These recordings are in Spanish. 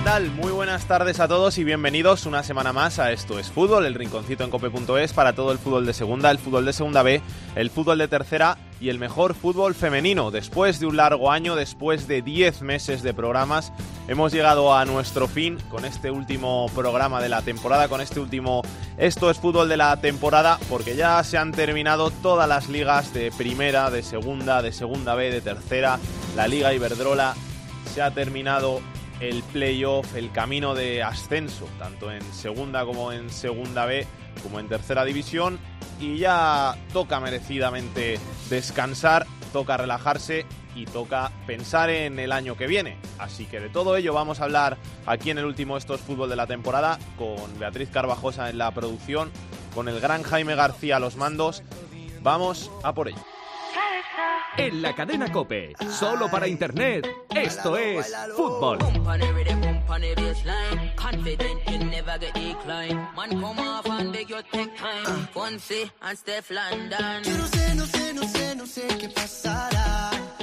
¿Qué tal? Muy buenas tardes a todos y bienvenidos una semana más a Esto es Fútbol, el rinconcito en cope.es para todo el fútbol de segunda, el fútbol de segunda B, el fútbol de tercera y el mejor fútbol femenino. Después de un largo año, después de 10 meses de programas, hemos llegado a nuestro fin con este último programa de la temporada, con este último Esto es fútbol de la temporada, porque ya se han terminado todas las ligas de primera, de segunda, de segunda B, de tercera, la Liga Iberdrola, se ha terminado el playoff, el camino de ascenso, tanto en segunda como en segunda B, como en tercera división, y ya toca merecidamente descansar, toca relajarse y toca pensar en el año que viene. Así que de todo ello vamos a hablar aquí en el último Estos Fútbol de la temporada, con Beatriz Carvajosa en la producción, con el gran Jaime García a los mandos. Vamos a por ello. En la cadena Cope, solo para internet, esto es fútbol.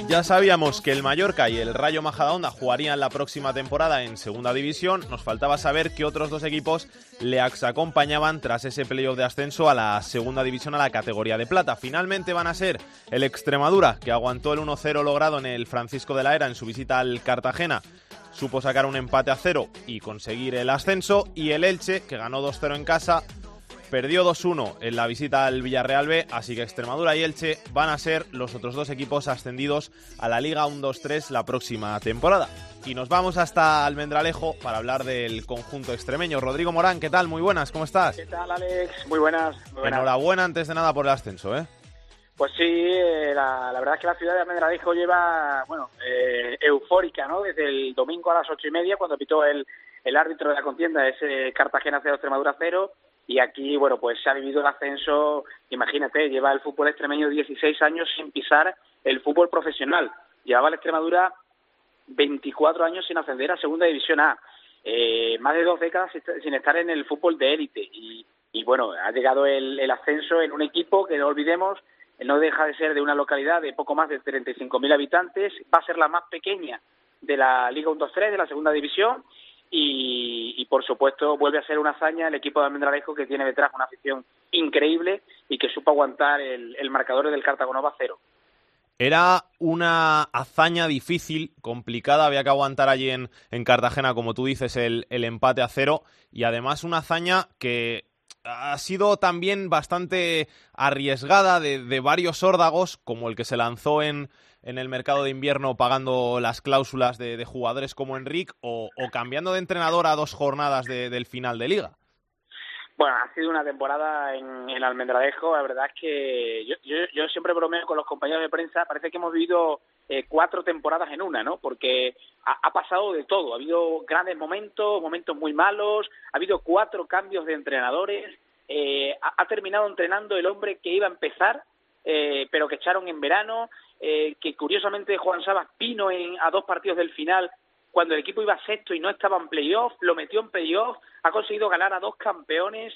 Ya sabíamos que el Mallorca y el Rayo Majadahonda jugarían la próxima temporada en Segunda División. Nos faltaba saber qué otros dos equipos le acompañaban tras ese playoff de ascenso a la Segunda División a la categoría de plata. Finalmente van a ser el Extremadura, que aguantó el 1-0 logrado en el Francisco de la Era en su visita al Cartagena. Supo sacar un empate a cero y conseguir el ascenso. Y el Elche, que ganó 2-0 en casa, Perdió 2-1 en la visita al Villarreal B, así que Extremadura y Elche van a ser los otros dos equipos ascendidos a la Liga 1-2-3 la próxima temporada. Y nos vamos hasta Almendralejo para hablar del conjunto extremeño. Rodrigo Morán, ¿qué tal? Muy buenas, ¿cómo estás? ¿Qué tal, Alex? Muy buenas. Muy buenas. Enhorabuena antes de nada por el ascenso, ¿eh? Pues sí, eh, la, verdad es que la ciudad de Almendralejo lleva, bueno, eh, eufórica, ¿no? Desde el domingo a las ocho y media, cuando pitó el, el árbitro de la contienda, ese Cartagena 0, Extremadura 0, y aquí, bueno, pues se ha vivido el ascenso, imagínate, lleva el fútbol extremeño 16 años sin pisar el fútbol profesional. Llevaba la Extremadura 24 años sin ascender a Segunda División A. Eh, más de dos décadas sin estar en el fútbol de élite. Y, y, bueno, ha llegado el, el, ascenso en un equipo que no olvidemos, no deja de ser de una localidad de poco más de 35.000 habitantes, va a ser la más pequeña de la Liga 1-2-3, de la Segunda División, y, por supuesto vuelve a ser una hazaña el equipo de Almendralejo que tiene detrás una afición increíble y que supo aguantar el, marcador del Cartagonova cero. Era una hazaña difícil, complicada, había que aguantar allí en, en Cartagena, como tú dices, el empate a cero y además una hazaña que ha sido también bastante arriesgada de, varios órdagos, como el que se lanzó en, en el mercado de invierno pagando las cláusulas de, jugadores como Enric o, cambiando de entrenador a dos jornadas de, del final de liga? Bueno, ha sido una temporada en, en. La verdad es que yo, siempre bromeo con los compañeros de prensa. Parece que hemos vivido eh, cuatro temporadas en una, ¿no? Porque ha, pasado de todo. Ha habido grandes momentos, momentos muy malos. Ha habido cuatro cambios de entrenadores. Eh, ha, ha terminado entrenando el hombre que iba a empezar eh, pero que echaron en verano, eh, que curiosamente Juan Sabas vino en, a dos partidos del final cuando el equipo iba sexto y no estaba en playoff, lo metió en playoff, ha conseguido ganar a dos campeones,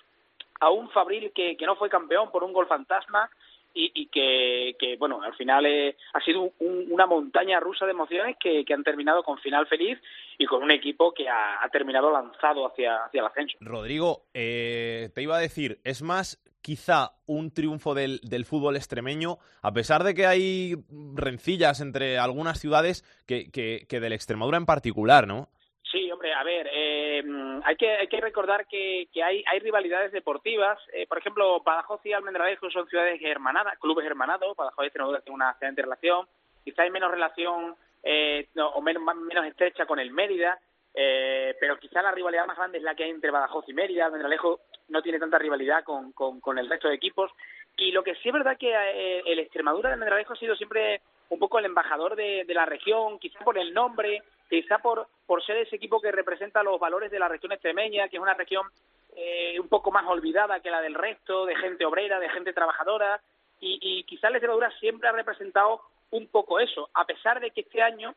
a un Fabril que, que no fue campeón por un gol fantasma y, y que, que, bueno, al final eh, ha sido un, una montaña rusa de emociones que, han terminado con final feliz y con un equipo que ha, terminado lanzado hacia, hacia el ascenso. Rodrigo, eh, te iba a decir, es más quizá un triunfo del, del, fútbol extremeño, a pesar de que hay rencillas entre algunas ciudades que, que, que del Extremadura en particular, ¿no? Sí, hombre, a ver, eh, hay, que, hay que recordar que, que hay, hay rivalidades deportivas. Eh, por ejemplo, Badajoz y Almendralejo son ciudades hermanadas, clubes hermanados. Badajoz y Extremadura tienen una excelente relación. Quizá hay menos relación eh, no, o menos, menos estrecha con el Mérida. Eh, pero quizá la rivalidad más grande es la que hay entre Badajoz y Mérida. Almendralejo no tiene tanta rivalidad con, con, el resto de equipos. Y lo que sí es verdad que eh, el Extremadura de Almendralejo ha sido siempre un poco el embajador de la región, quizá por el nombre, quizá por, por ser ese equipo que representa los valores de la región extremeña, que es una región eh, un poco más olvidada que la del resto, de gente obrera, de gente trabajadora, y, y quizás la Extremadura siempre ha representado un poco eso, a pesar de que este año,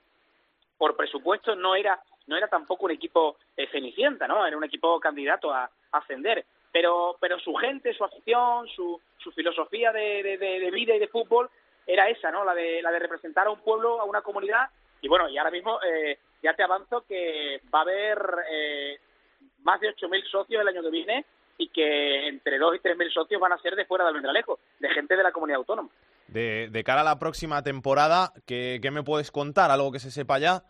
por presupuesto, no era no era tampoco un equipo eh, cenicienta, ¿no? Era un equipo candidato a, ascender. Pero, pero su gente, su afición, su, su filosofía de, de, de, vida y de fútbol era esa, ¿no? La de, la de representar a un pueblo, a una comunidad. Y bueno, y ahora mismo eh, ya te avanzo que va a haber eh, más de 8.000 socios el año que viene y que entre 2 y 3.000 socios van a ser de fuera de Almendralejo, de gente de la comunidad autónoma. De, de cara a la próxima temporada, ¿qué, ¿qué me puedes contar? ¿Algo que se sepa ya?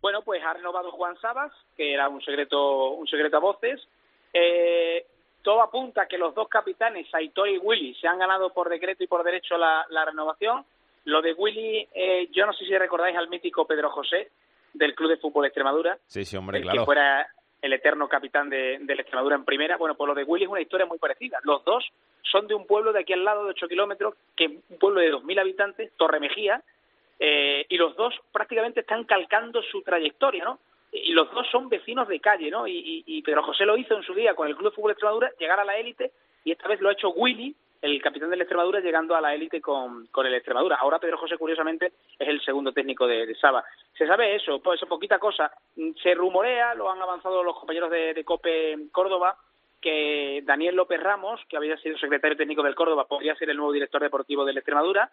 Bueno, pues ha renovado Juan Sabas, que era un secreto, un secreto a voces. Eh, todo apunta a que los dos capitanes, Aitor y Willy, se han ganado por decreto y por derecho la, la renovación. Lo de Willy, eh, yo no sé si recordáis al mítico Pedro José, del Club de Fútbol Extremadura. Sí, sí, hombre, el claro. Que fuera el eterno capitán de, de la Extremadura en primera. Bueno, pues lo de Willy es una historia muy parecida. Los dos son de un pueblo de aquí al lado de 8 kilómetros, que es un pueblo de 2.000 habitantes, Torre Mejía, eh, y los dos prácticamente están calcando su trayectoria, ¿no? Y los dos son vecinos de calle, ¿no? Y, y, y Pedro José lo hizo en su día con el Club de Fútbol Extremadura, llegar a la élite, y esta vez lo ha hecho Willy, el capitán del Extremadura, llegando a la élite con, con el Extremadura. Ahora Pedro José, curiosamente, es el segundo técnico de, de Saba. Se sabe eso, pues poquita cosa. Se rumorea, lo han avanzado los compañeros de, de COPE Córdoba, que Daniel López Ramos, que había sido secretario técnico del Córdoba, podría ser el nuevo director deportivo del Extremadura.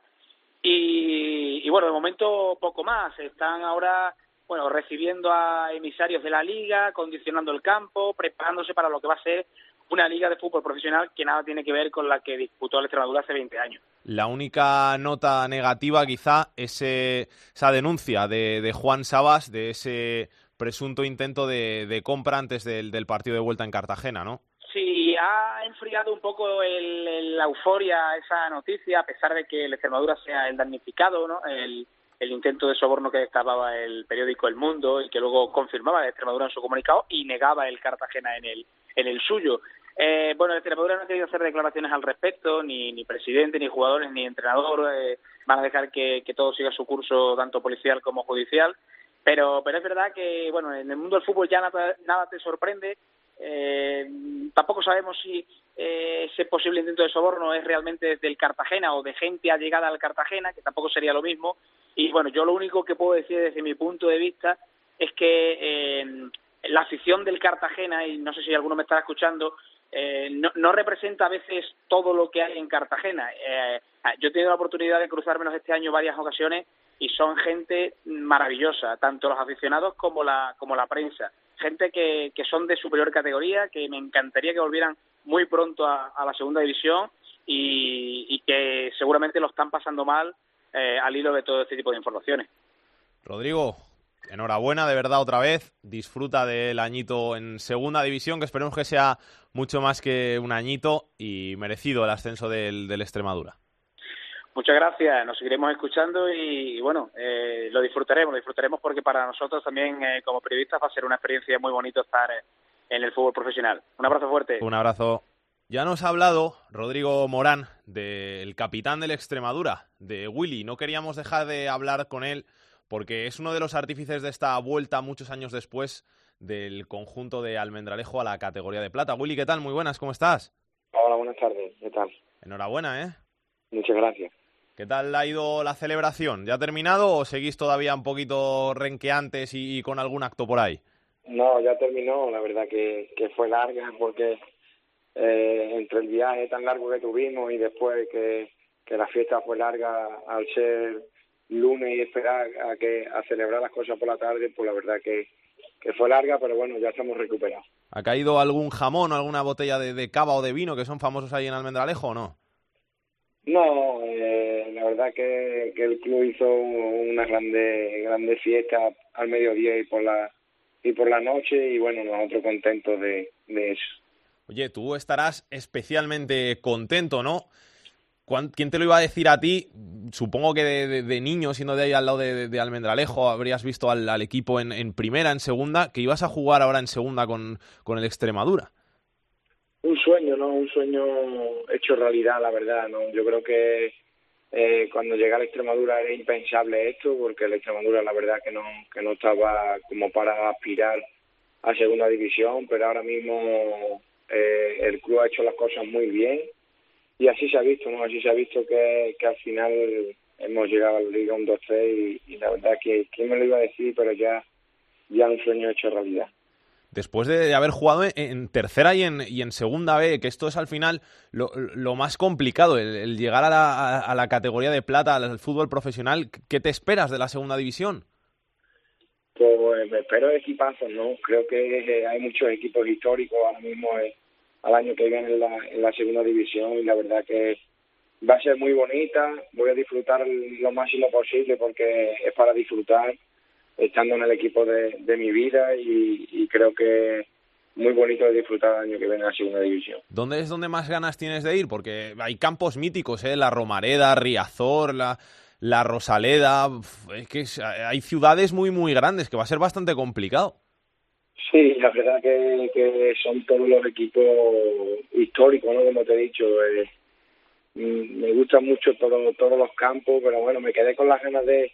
Y, y, bueno, de momento poco más. Están ahora bueno recibiendo a emisarios de la liga, condicionando el campo, preparándose para lo que va a ser una liga de fútbol profesional que nada tiene que ver con la que disputó el Extremadura hace 20 años. La única nota negativa quizá es eh, esa denuncia de, de, Juan Sabas de ese presunto intento de, de compra antes del, del partido de vuelta en Cartagena, ¿no? Sí, ha enfriado un poco el, el, la euforia esa noticia, a pesar de que el Extremadura sea el damnificado, ¿no? El, el intento de soborno que destapaba el periódico El Mundo y que luego confirmaba el Extremadura en su comunicado y negaba el Cartagena en el, en el suyo. Eh, bueno, el Extremadura no ha querido hacer declaraciones al respecto, ni, ni presidente, ni jugadores, ni entrenador. Eh, van a dejar que, que todo siga su curso, tanto policial como judicial. Pero, pero es verdad que, bueno, en el mundo del fútbol ya nada, te sorprende. Eh, tampoco sabemos si eh, ese posible intento de soborno es realmente del Cartagena o de gente allegada al Cartagena, que tampoco sería lo mismo. Y bueno, yo lo único que puedo decir desde mi punto de vista es que eh, la afición del Cartagena, y no sé si alguno me está escuchando, eh, no, representa a veces todo lo que hay en Cartagena. Eh, yo he tenido la oportunidad de cruzármelos este año varias ocasiones y son gente maravillosa, tanto los aficionados como la, como la prensa. Gente que, que son de superior categoría, que me encantaría que volvieran muy pronto a, a la segunda división y, y, que seguramente lo están pasando mal eh, al hilo de todo este tipo de informaciones. Rodrigo, enhorabuena de verdad otra vez. Disfruta del añito en segunda división, que esperemos que sea mucho más que un añito y merecido el ascenso del, del Extremadura. Muchas gracias, nos seguiremos escuchando y, y bueno, eh, lo disfrutaremos, lo disfrutaremos porque para nosotros también eh, como periodistas va a ser una experiencia muy bonita estar en el fútbol profesional. Un abrazo fuerte. Un abrazo. Ya nos ha hablado Rodrigo Morán del capitán del Extremadura, de Willy. No queríamos dejar de hablar con él porque es uno de los artífices de esta vuelta muchos años después del conjunto de Almendralejo a la categoría de plata. Willy, ¿qué tal? Muy buenas, ¿cómo estás? Hola, buenas tardes, ¿qué tal? Enhorabuena, ¿eh? Muchas gracias. ¿Qué tal ha ido la celebración? ¿Ya ha terminado o seguís todavía un poquito renqueantes y, y con algún acto por ahí? No, ya terminó, la verdad que, que fue larga porque eh, entre el viaje tan largo que tuvimos y después que, que la fiesta fue larga al ser lunes y esperar a que a celebrar las cosas por la tarde, pues la verdad que, que fue larga, pero bueno, ya estamos recuperados. ¿Ha caído algún jamón o alguna botella de, de cava o de vino que son famosos ahí en Almendralejo o no? No, eh, la verdad que, que el club hizo una grande grande fiesta al mediodía y por la y por la noche y bueno, nosotros contentos de, de eso. Oye, tú estarás especialmente contento, ¿no? ¿Quién te lo iba a decir a ti? Supongo que de, niño, siendo de ahí al lado de, Almendralejo, habrías visto al, al equipo en, primera, en segunda, que ibas a jugar ahora en segunda con, con el Extremadura. Un sueño, ¿no? Un sueño hecho realidad, la verdad, ¿no? Yo creo que eh, cuando llegué a Extremadura era impensable esto, porque la Extremadura la verdad que no, que no estaba como para aspirar a segunda división, pero ahora mismo eh, el club ha hecho las cosas muy bien y así se ha visto, ¿no? Así se ha visto que, que al final hemos llegado a la Liga 1-2-3 y, la verdad que quién me lo iba a decir, pero ya, ya un sueño hecho realidad después de haber jugado en, tercera y en, y en segunda B, que esto es al final lo, lo más complicado, el, llegar a la, a la, categoría de plata, al fútbol profesional, ¿qué te esperas de la segunda división? Pues me espero equipazos, ¿no? Creo que hay muchos equipos históricos ahora mismo eh, al año que viene en la, en la segunda división y la verdad que va a ser muy bonita, voy a disfrutar lo máximo posible porque es para disfrutar estando en el equipo de, mi vida y, creo que muy bonito de disfrutar el año que viene en la segunda división. ¿Dónde es donde más ganas tienes de ir? Porque hay campos míticos, ¿eh? La Romareda, Riazor, la, la Rosaleda. Es que hay ciudades muy, muy grandes que va a ser bastante complicado. Sí, la verdad que, son todos los equipos históricos, ¿no? Como te he dicho. Eh, mm, me gustan mucho todo, todos los campos, pero bueno, me quedé con las ganas de,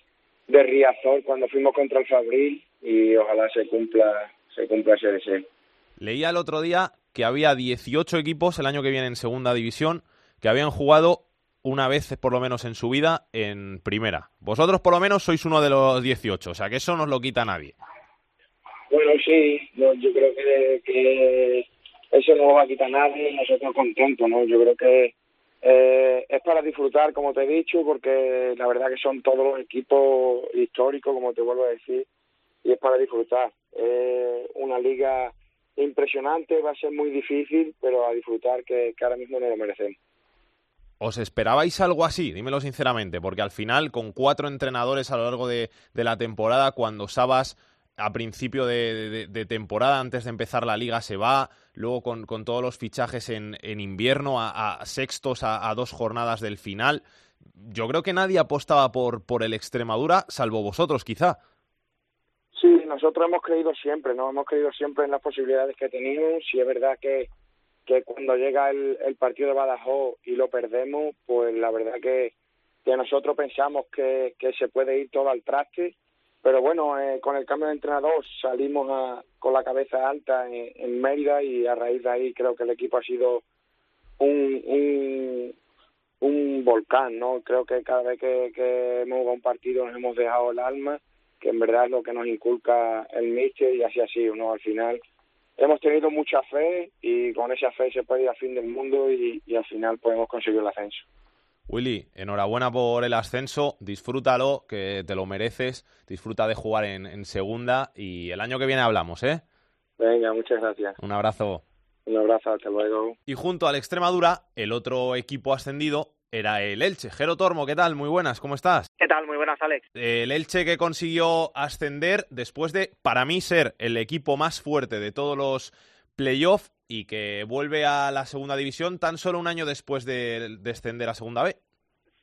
de Riazor cuando fuimos contra el Fabril y ojalá se cumpla, se cumpla ese deseo. Leía el otro día que había 18 equipos el año que viene en segunda división que habían jugado una vez por lo menos en su vida en primera. Vosotros por lo menos sois uno de los 18, o sea que eso no os lo quita nadie. Bueno, sí, yo creo que, que eso no va a quitar nadie nosotros contentos, ¿no? Yo creo que eh, es para disfrutar, como te he dicho, porque la verdad que son todos los equipos históricos, como te vuelvo a decir, y es para disfrutar. Es una liga impresionante, va a ser muy difícil, pero a disfrutar que, ahora mismo no lo merecemos. ¿Os esperabais algo así? Dímelo sinceramente, porque al final, con cuatro entrenadores a lo largo de la temporada, cuando Sabas a principio de, temporada, antes de empezar la liga, se va, luego con, todos los fichajes en, en invierno, a, sextos, a, dos jornadas del final. Yo creo que nadie apostaba por, por el Extremadura, salvo vosotros, quizá. Sí, nosotros hemos creído siempre, ¿no? Hemos creído siempre en las posibilidades que tenemos. Si es verdad que, cuando llega el, el partido de Badajoz y lo perdemos, pues la verdad que, que nosotros pensamos que, que se puede ir todo al traste pero bueno, eh, con el cambio de entrenador salimos con la cabeza alta en, Mérida y a raíz de ahí creo que el equipo ha sido un, un, volcán, ¿no? Creo que cada vez que, hemos jugado un partido nos hemos dejado el alma, que en verdad es lo que nos inculca el míster y así ha sido. Al final hemos tenido mucha fe y con esa fe se puede ir al fin del mundo y, y al final podemos conseguir el ascenso. Willy, enhorabuena por el ascenso, disfrútalo, que te lo mereces, disfruta de jugar en, segunda y el año que viene hablamos, ¿eh? Venga, muchas gracias. Un abrazo. Un abrazo, hasta luego. Y junto al Extremadura, el otro equipo ascendido era el Elche. Jero Tormo, ¿qué tal? Muy buenas, ¿cómo estás? ¿Qué tal? Muy buenas, Alex. El Elche que consiguió ascender después de, para mí, ser el equipo más fuerte de todos los playoffs y que vuelve a la segunda división tan solo un año después de descender a segunda B.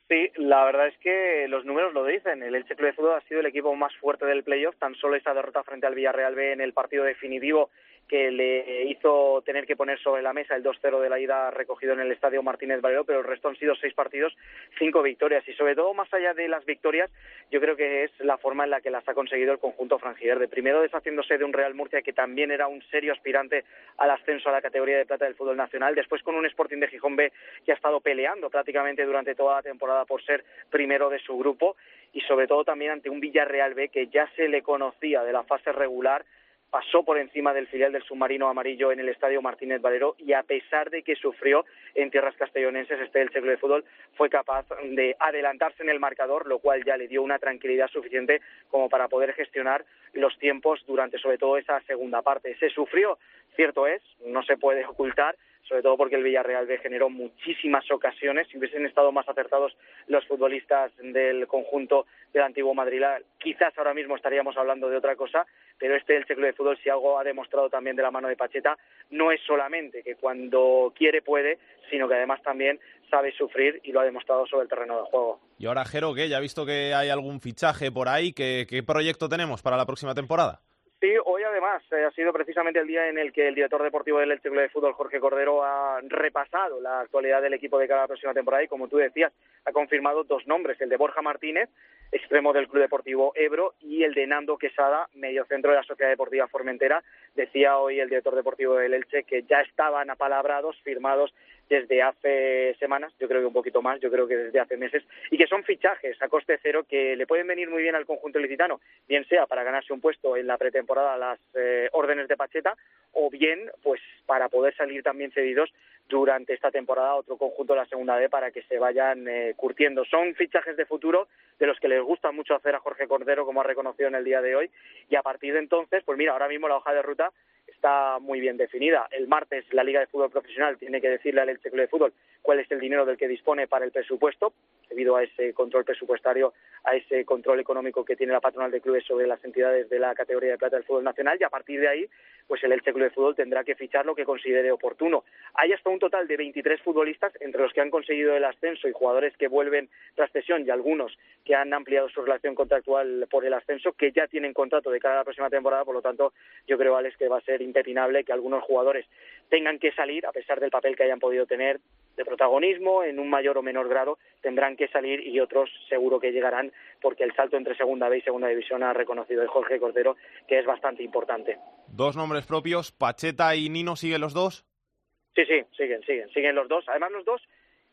Sí, la verdad es que los números lo dicen. El Elche Club de Fútbol ha sido el equipo más fuerte del playoff. Tan solo esa derrota frente al Villarreal B en el partido definitivo que le hizo tener que poner sobre la mesa el 2-0 de la ida recogido en el estadio Martínez Valero, pero el resto han sido seis partidos, cinco victorias. Y sobre todo, más allá de las victorias, yo creo que es la forma en la que las ha conseguido el conjunto De Primero deshaciéndose de un Real Murcia que también era un serio aspirante al ascenso a la categoría de plata del fútbol nacional. Después con un Sporting de Gijón B que ha estado peleando prácticamente durante toda la temporada por ser primero de su grupo. Y sobre todo también ante un Villarreal B que ya se le conocía de la fase regular pasó por encima del filial del submarino amarillo en el estadio Martínez Valero y a pesar de que sufrió en tierras castellonenses este el ciclo de fútbol fue capaz de adelantarse en el marcador lo cual ya le dio una tranquilidad suficiente como para poder gestionar los tiempos durante sobre todo esa segunda parte. Se sufrió cierto es no se puede ocultar sobre todo porque el Villarreal B generó muchísimas ocasiones. Si hubiesen estado más acertados los futbolistas del conjunto del antiguo Madrid, quizás ahora mismo estaríamos hablando de otra cosa, pero este el ciclo de fútbol, si algo ha demostrado también de la mano de Pacheta, no es solamente que cuando quiere puede, sino que además también sabe sufrir y lo ha demostrado sobre el terreno de juego. Y ahora, Jero, ¿qué? ¿Ya ha visto que hay algún fichaje por ahí? ¿Qué, qué proyecto tenemos para la próxima temporada? Sí, hoy además eh, ha sido precisamente el día en el que el director deportivo del Elche Club de Fútbol, Jorge Cordero, ha repasado la actualidad del equipo de cada próxima temporada y, como tú decías, ha confirmado dos nombres, el de Borja Martínez, extremo del Club Deportivo Ebro, y el de Nando Quesada, medio centro de la Sociedad Deportiva Formentera. Decía hoy el director deportivo del Elche que ya estaban apalabrados, firmados desde hace semanas, yo creo que un poquito más, yo creo que desde hace meses, y que son fichajes a coste cero que le pueden venir muy bien al conjunto licitano, bien sea para ganarse un puesto en la pretemporada a las eh, órdenes de Pacheta, o bien pues para poder salir también cedidos durante esta temporada a otro conjunto de la segunda D para que se vayan eh, curtiendo. Son fichajes de futuro de los que les gusta mucho hacer a Jorge Cordero, como ha reconocido en el día de hoy, y a partir de entonces, pues mira, ahora mismo la hoja de ruta está muy bien definida. El martes la Liga de Fútbol Profesional tiene que decirle al Elche Club de Fútbol cuál es el dinero del que dispone para el presupuesto, debido a ese control presupuestario, a ese control económico que tiene la patronal de clubes sobre las entidades de la categoría de plata del fútbol nacional y a partir de ahí, pues el Elche Club de Fútbol tendrá que fichar lo que considere oportuno. Hay hasta un total de 23 futbolistas entre los que han conseguido el ascenso y jugadores que vuelven tras cesión y algunos que han ampliado su relación contractual por el ascenso que ya tienen contrato de cara a la próxima temporada, por lo tanto, yo creo Alex que va a ser impepinable que algunos jugadores tengan que salir, a pesar del papel que hayan podido tener de protagonismo, en un mayor o menor grado, tendrán que salir y otros seguro que llegarán, porque el salto entre Segunda B y Segunda División ha reconocido el Jorge Cordero que es bastante importante. Dos nombres propios, Pacheta y Nino, ¿siguen los dos? Sí, sí, siguen, siguen, siguen los dos. Además, los dos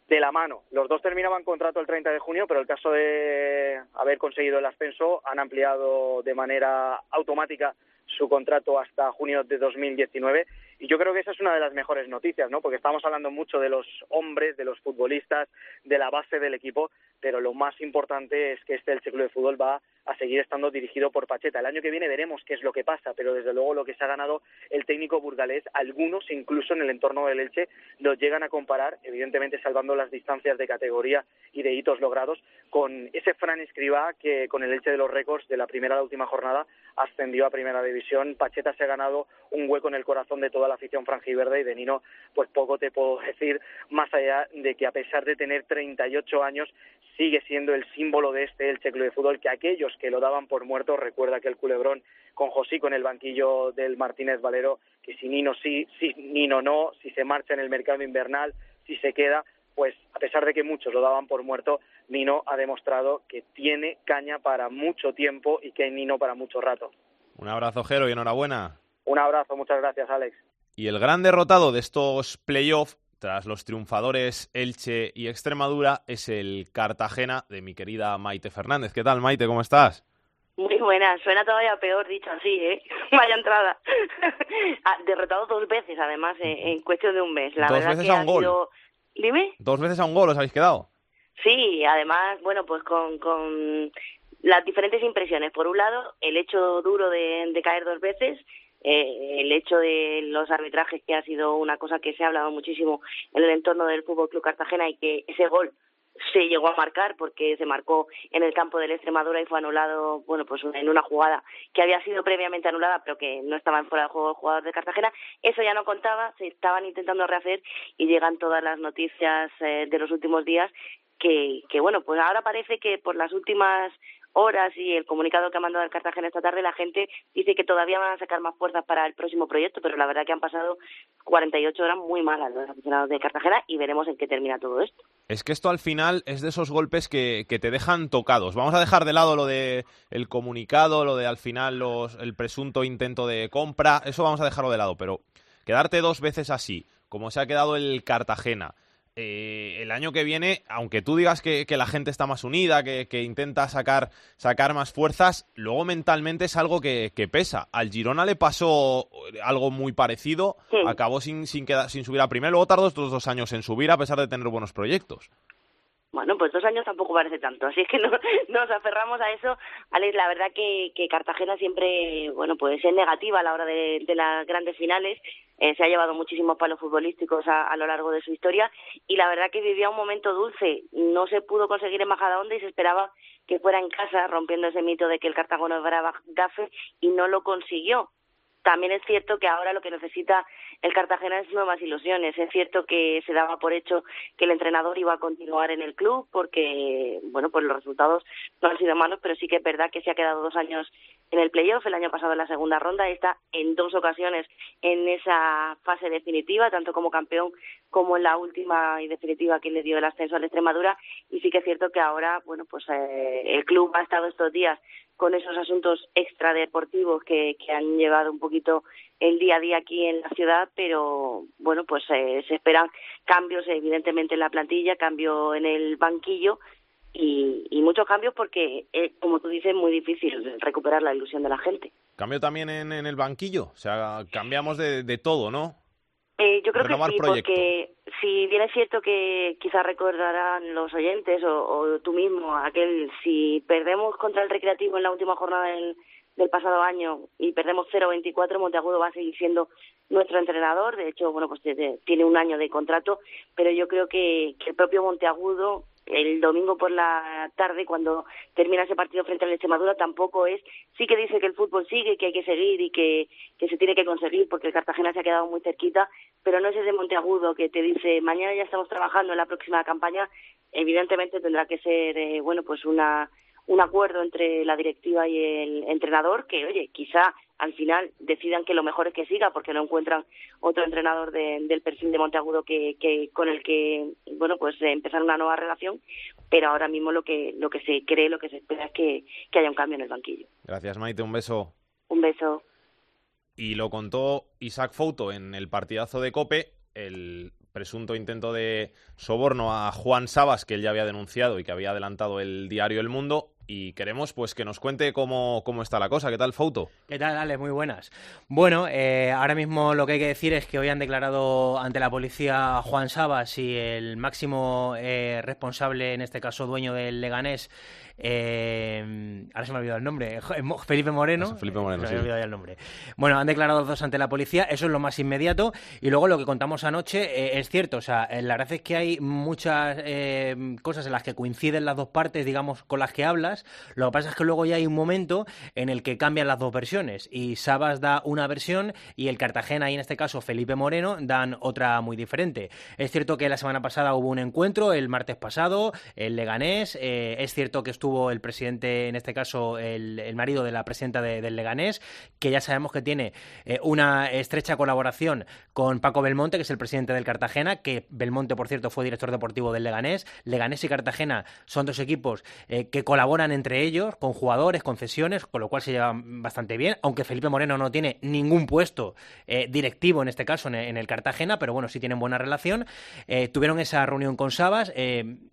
de la mano. Los dos terminaban contrato el 30 de junio, pero el caso de haber conseguido el ascenso han ampliado de manera automática su contrato hasta junio de 2019 y yo creo que esa es una de las mejores noticias, ¿no? Porque estamos hablando mucho de los hombres, de los futbolistas, de la base del equipo, pero lo más importante es que este el ciclo de Fútbol va a seguir estando dirigido por Pacheta. El año que viene veremos qué es lo que pasa, pero desde luego lo que se ha ganado el técnico burgalés, algunos incluso en el entorno del Elche lo llegan a comparar, evidentemente salvando las distancias de categoría y de hitos logrados, con ese Fran Escribá que con el Elche de los récords de la primera a la última jornada ascendió a primera división. Pacheta se ha ganado un hueco en el corazón de toda la afición franjiverde y de Nino, pues poco te puedo decir, más allá de que a pesar de tener 38 años, sigue siendo el símbolo de este Elche Club de Fútbol, que aquellos que lo daban por muerto, recuerda que el culebrón con Josico en el banquillo del Martínez Valero, que si Nino sí, si Nino no, si se marcha en el mercado invernal, si se queda, pues a pesar de que muchos lo daban por muerto, Nino ha demostrado que tiene caña para mucho tiempo y que hay Nino para mucho rato. Un abrazo, Jero, y enhorabuena. Un abrazo, muchas gracias, Alex. Y el gran derrotado de estos playoffs, tras los triunfadores Elche y Extremadura, es el Cartagena de mi querida Maite Fernández. ¿Qué tal, Maite? ¿Cómo estás? Muy buena, suena todavía peor dicho así, ¿eh? Vaya entrada. Ah, derrotado dos veces, además, en, cuestión de un mes. La dos verdad veces que a un ha gol. sido- Dime. Dos veces a un gol os habéis quedado. Sí, además, bueno, pues con, con las diferentes impresiones. Por un lado, el hecho duro de, de caer dos veces, eh, el hecho de los arbitrajes, que ha sido una cosa que se ha hablado muchísimo en el entorno del Fútbol Club Cartagena y que ese gol se llegó a marcar porque se marcó en el campo del Extremadura y fue anulado, bueno, pues en una jugada que había sido previamente anulada, pero que no estaba en fuera de juego el jugador de Cartagena. Eso ya no contaba, se estaban intentando rehacer y llegan todas las noticias eh, de los últimos días que, que, bueno, pues ahora parece que por las últimas horas y el comunicado que ha mandado el Cartagena esta tarde, la gente dice que todavía van a sacar más fuerzas para el próximo proyecto, pero la verdad que han pasado 48 horas muy malas los aficionados de Cartagena y veremos en qué termina todo esto. Es que esto al final es de esos golpes que, que te dejan tocados. Vamos a dejar de lado lo de el comunicado, lo de al final los, el presunto intento de compra, eso vamos a dejarlo de lado, pero quedarte dos veces así, como se ha quedado el Cartagena, eh, el año que viene, aunque tú digas que, que la gente está más unida, que, que intenta sacar, sacar más fuerzas, luego mentalmente es algo que, que pesa. Al Girona le pasó algo muy parecido, Sí. acabó sin, sin, sin subir a primero, luego tardó estos dos años en subir a pesar de tener buenos proyectos. Bueno, pues dos años tampoco parece tanto, así es que no, nos aferramos a eso. Alex, la verdad que, que Cartagena siempre, bueno, pues es negativa a la hora de, de las grandes finales. Eh, se ha llevado muchísimos palos futbolísticos a, a lo largo de su historia y la verdad que vivía un momento dulce. No se pudo conseguir en Majadahonda y se esperaba que fuera en casa, rompiendo ese mito de que el Cartago no era gafe y no lo consiguió también es cierto que ahora lo que necesita el Cartagena es nuevas ilusiones. Es cierto que se daba por hecho que el entrenador iba a continuar en el club porque, bueno, pues los resultados no han sido malos, pero sí que es verdad que se ha quedado dos años en el playoff, el año pasado en la segunda ronda, está en dos ocasiones en esa fase definitiva, tanto como campeón como en la última y definitiva que le dio el ascenso a Extremadura. Y sí que es cierto que ahora, bueno, pues eh, el club ha estado estos días con esos asuntos extradeportivos que, que han llevado un poquito el día a día aquí en la ciudad, pero bueno, pues eh, se esperan cambios evidentemente en la plantilla, cambio en el banquillo y, y muchos cambios porque, eh, como tú dices, es muy difícil recuperar la ilusión de la gente. Cambio también en, en el banquillo, o sea, cambiamos de, de todo, ¿no? Eh, yo creo que sí, porque si bien es cierto que quizás recordarán los oyentes o, o, tú mismo aquel, si perdemos contra el Recreativo en la última jornada del, del pasado año y perdemos 0-24, Monteagudo va a seguir siendo nuestro entrenador. De hecho, bueno, pues tiene un año de contrato, pero yo creo que, que el propio Monteagudo el domingo por la tarde cuando termina ese partido frente al Extremadura tampoco es sí que dice que el fútbol sigue que hay que seguir y que, que se tiene que conseguir porque el Cartagena se ha quedado muy cerquita pero no es ese Monteagudo que te dice mañana ya estamos trabajando en la próxima campaña evidentemente tendrá que ser eh, bueno pues una un acuerdo entre la directiva y el entrenador que, oye, quizá al final decidan que lo mejor es que siga porque no encuentran otro entrenador de, del perfil de Monteagudo que, que con el que, bueno, pues empezar una nueva relación, pero ahora mismo lo que lo que se cree, lo que se espera es que, que haya un cambio en el banquillo. Gracias, Maite, un beso. Un beso. Y lo contó Isaac Fouto en el partidazo de Cope, el presunto intento de soborno a Juan Sabas, que él ya había denunciado y que había adelantado el diario El Mundo, y queremos pues que nos cuente cómo, cómo está la cosa. ¿Qué tal, Fouto? ¿Qué tal, Ale? Muy buenas. Bueno, eh, ahora mismo lo que hay que decir es que hoy han declarado ante la policía Juan Sabas y el máximo eh, responsable, en este caso dueño del Leganés, eh, ahora se me ha olvidado el nombre. Felipe Moreno. Eso, Felipe Moreno, se me ha olvidado el nombre. Bueno, han declarado dos ante la policía. Eso es lo más inmediato. Y luego lo que contamos anoche eh, es cierto. O sea, eh, la verdad es que hay muchas eh, cosas en las que coinciden las dos partes, digamos, con las que hablas. Lo que pasa es que luego ya hay un momento en el que cambian las dos versiones. Y Sabas da una versión y el Cartagena, y en este caso Felipe Moreno, dan otra muy diferente. Es cierto que la semana pasada hubo un encuentro, el martes pasado, el Leganés. Eh, es cierto que estuvo el presidente, en este caso el, el marido de la presidenta de, del Leganés, que ya sabemos que tiene eh, una estrecha colaboración con Paco Belmonte, que es el presidente del Cartagena, que Belmonte, por cierto, fue director deportivo del Leganés. Leganés y Cartagena son dos equipos eh, que colaboran entre ellos, con jugadores, concesiones, con lo cual se llevan bastante bien, aunque Felipe Moreno no tiene ningún puesto eh, directivo en este caso en, en, el Cartagena, pero bueno, sí tienen buena relación. Tuvieron esa reunión con Sabas.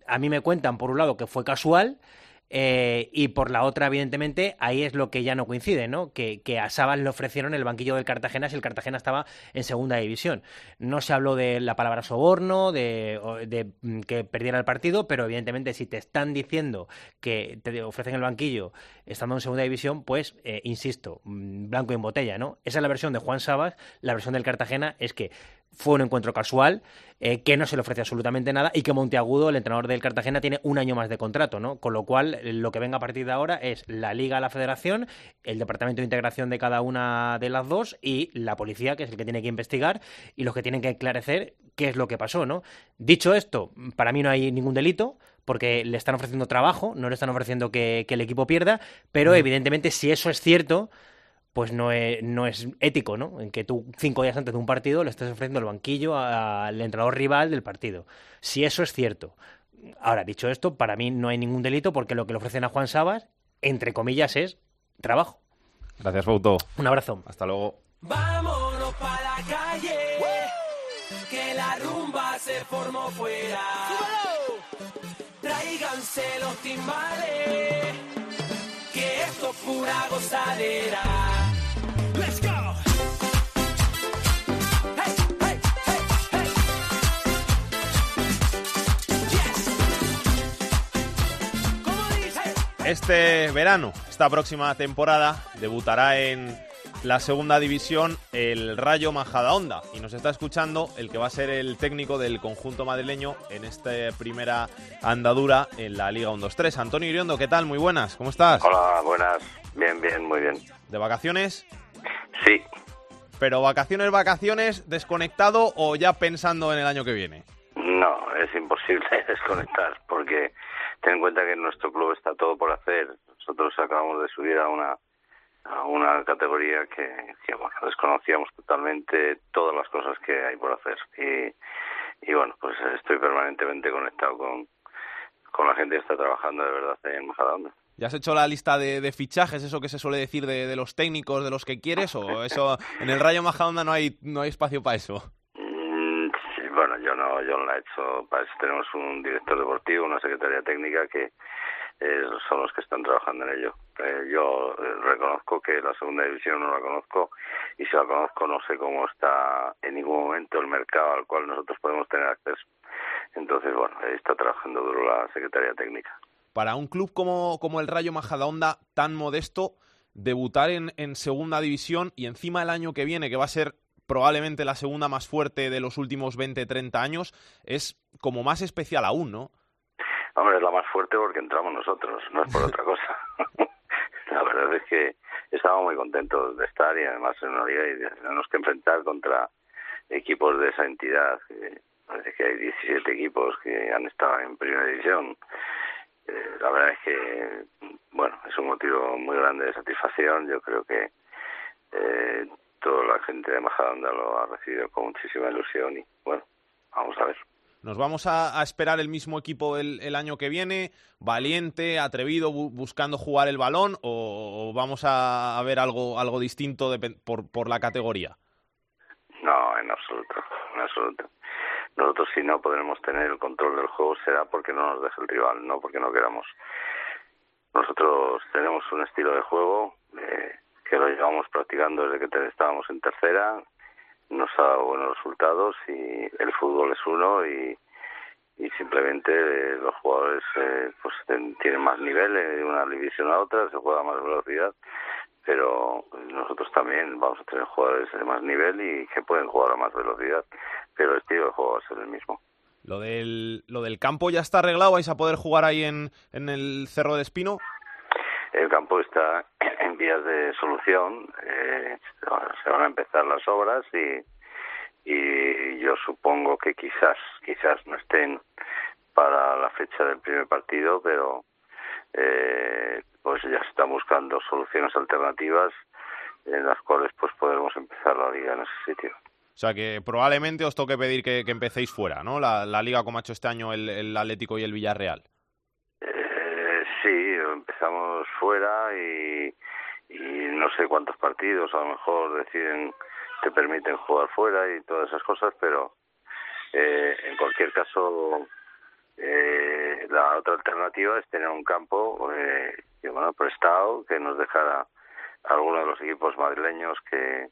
a mí me cuentan, por un lado, que fue casual. Eh, y por la otra, evidentemente, ahí es lo que ya no coincide, ¿no? Que, que, a Sabas le ofrecieron el banquillo del Cartagena si el Cartagena estaba en segunda división. No se habló de la palabra soborno, de, de que perdiera el partido, pero evidentemente si te están diciendo que te ofrecen el banquillo estando en segunda división, pues, eh, insisto, blanco en botella, ¿no? Esa es la versión de Juan Sabas. La versión del Cartagena es que fue un encuentro casual, eh, que no se le ofrece absolutamente nada y que Monteagudo, el entrenador del Cartagena, tiene un año más de contrato, ¿no? Con lo cual, lo que venga a partir de ahora es la Liga, la Federación, el Departamento de Integración de cada una de las dos y la policía, que es el que tiene que investigar y los que tienen que esclarecer qué es lo que pasó, ¿no? Dicho esto, para mí no hay ningún delito, porque le están ofreciendo trabajo, no le están ofreciendo que, que el equipo pierda, pero mm. evidentemente si eso es cierto, pues no es, no es ético, ¿no? En que tú cinco días antes de un partido le estés ofreciendo el banquillo al entrenador rival del partido. Si eso es cierto. Ahora, dicho esto, para mí no hay ningún delito porque lo que le ofrecen a Juan Sabas, entre comillas, es trabajo. Gracias, Fauto. Un abrazo. Hasta luego. Vámonos para la calle, que la rumba se formó fuera. Tráiganse los timbales, Este verano, esta próxima temporada, debutará en la segunda división el Rayo Majadahonda y nos está escuchando el que va a ser el técnico del conjunto madrileño en esta primera andadura en la Liga 1-2-3. Antonio Iriondo, ¿qué tal? Muy buenas, ¿cómo estás? Hola, buenas. Bien, bien, muy bien. ¿De vacaciones? Sí. ¿Pero vacaciones, vacaciones, desconectado o ya pensando en el año que viene? No, es imposible desconectar porque ten en cuenta que en nuestro club está todo por hacer. Nosotros acabamos de subir a una a una categoría que, que bueno, desconocíamos totalmente todas las cosas que hay por hacer. Y, y bueno, pues estoy permanentemente conectado con, con la gente que está trabajando de verdad en Majadahonda. ¿Ya has hecho la lista de, de, fichajes, eso que se suele decir de, de, los técnicos, de los que quieres? ¿O eso en el Rayo Majadahonda no hay, no hay espacio para eso? Mm, sí, bueno, yo no, yo no la he hecho. Para eso tenemos un director deportivo, una secretaría técnica que eh, son los que están trabajando en ello. Eh, yo eh, reconozco que la segunda división no la conozco y si la conozco no sé cómo está en ningún momento el mercado al cual nosotros podemos tener acceso. Entonces, bueno, está trabajando duro la Secretaría Técnica. Para un club como, como el Rayo Majadahonda, tan modesto, debutar en, en segunda división y encima el año que viene, que va a ser probablemente la segunda más fuerte de los últimos 20, 30 años, es como más especial aún, ¿no? Hombre, es la más fuerte porque entramos nosotros, no es por otra cosa. la verdad es que estamos muy contentos de estar y además en liga y tenemos que enfrentar contra equipos de esa entidad. Parece que hay 17 equipos que han estado en primera división. Eh, la verdad es que, bueno, es un motivo muy grande de satisfacción. Yo creo que eh, toda la gente de Majadahonda lo ha recibido con muchísima ilusión y, bueno, vamos a ver. ¿Nos vamos a, esperar el mismo equipo el, año que viene? ¿Valiente, atrevido, bu buscando jugar el balón? ¿O, vamos a, ver algo, algo distinto por, por la categoría? No, en absoluto, en absoluto. Nosotros si no podremos tener el control del juego será porque no nos deje el rival, no porque no queramos. Nosotros tenemos un estilo de juego eh, que lo llevamos practicando desde que estábamos en tercera, nos ha dado buenos resultados y el fútbol es uno y, y simplemente eh, los jugadores eh, pues tienen más nivel de una división a otra, se juega a más velocidad, pero nosotros también vamos a tener jugadores de más nivel y que pueden jugar a más velocidad, pero el estilo de juego va a ser el mismo. Lo del, lo del campo ya está arreglado, vais a poder jugar ahí en, en el Cerro de Espino. El campo está en vías de solución, eh, se van a empezar las obras y, y yo supongo que quizás, quizás no estén para la fecha del primer partido, pero eh, pues ya se están buscando soluciones alternativas en las cuales pues podremos empezar la liga en ese sitio. O sea que probablemente os toque pedir que, que empecéis fuera, ¿no? La, liga como ha hecho este año el Atlético y el Villarreal. Sí, empezamos fuera y, no sé cuántos partidos a lo mejor deciden te permiten jugar fuera y todas esas cosas, pero eh, en cualquier caso eh, la otra alternativa es tener un campo eh, que, bueno, prestado que nos dejara algunos de los equipos madrileños que,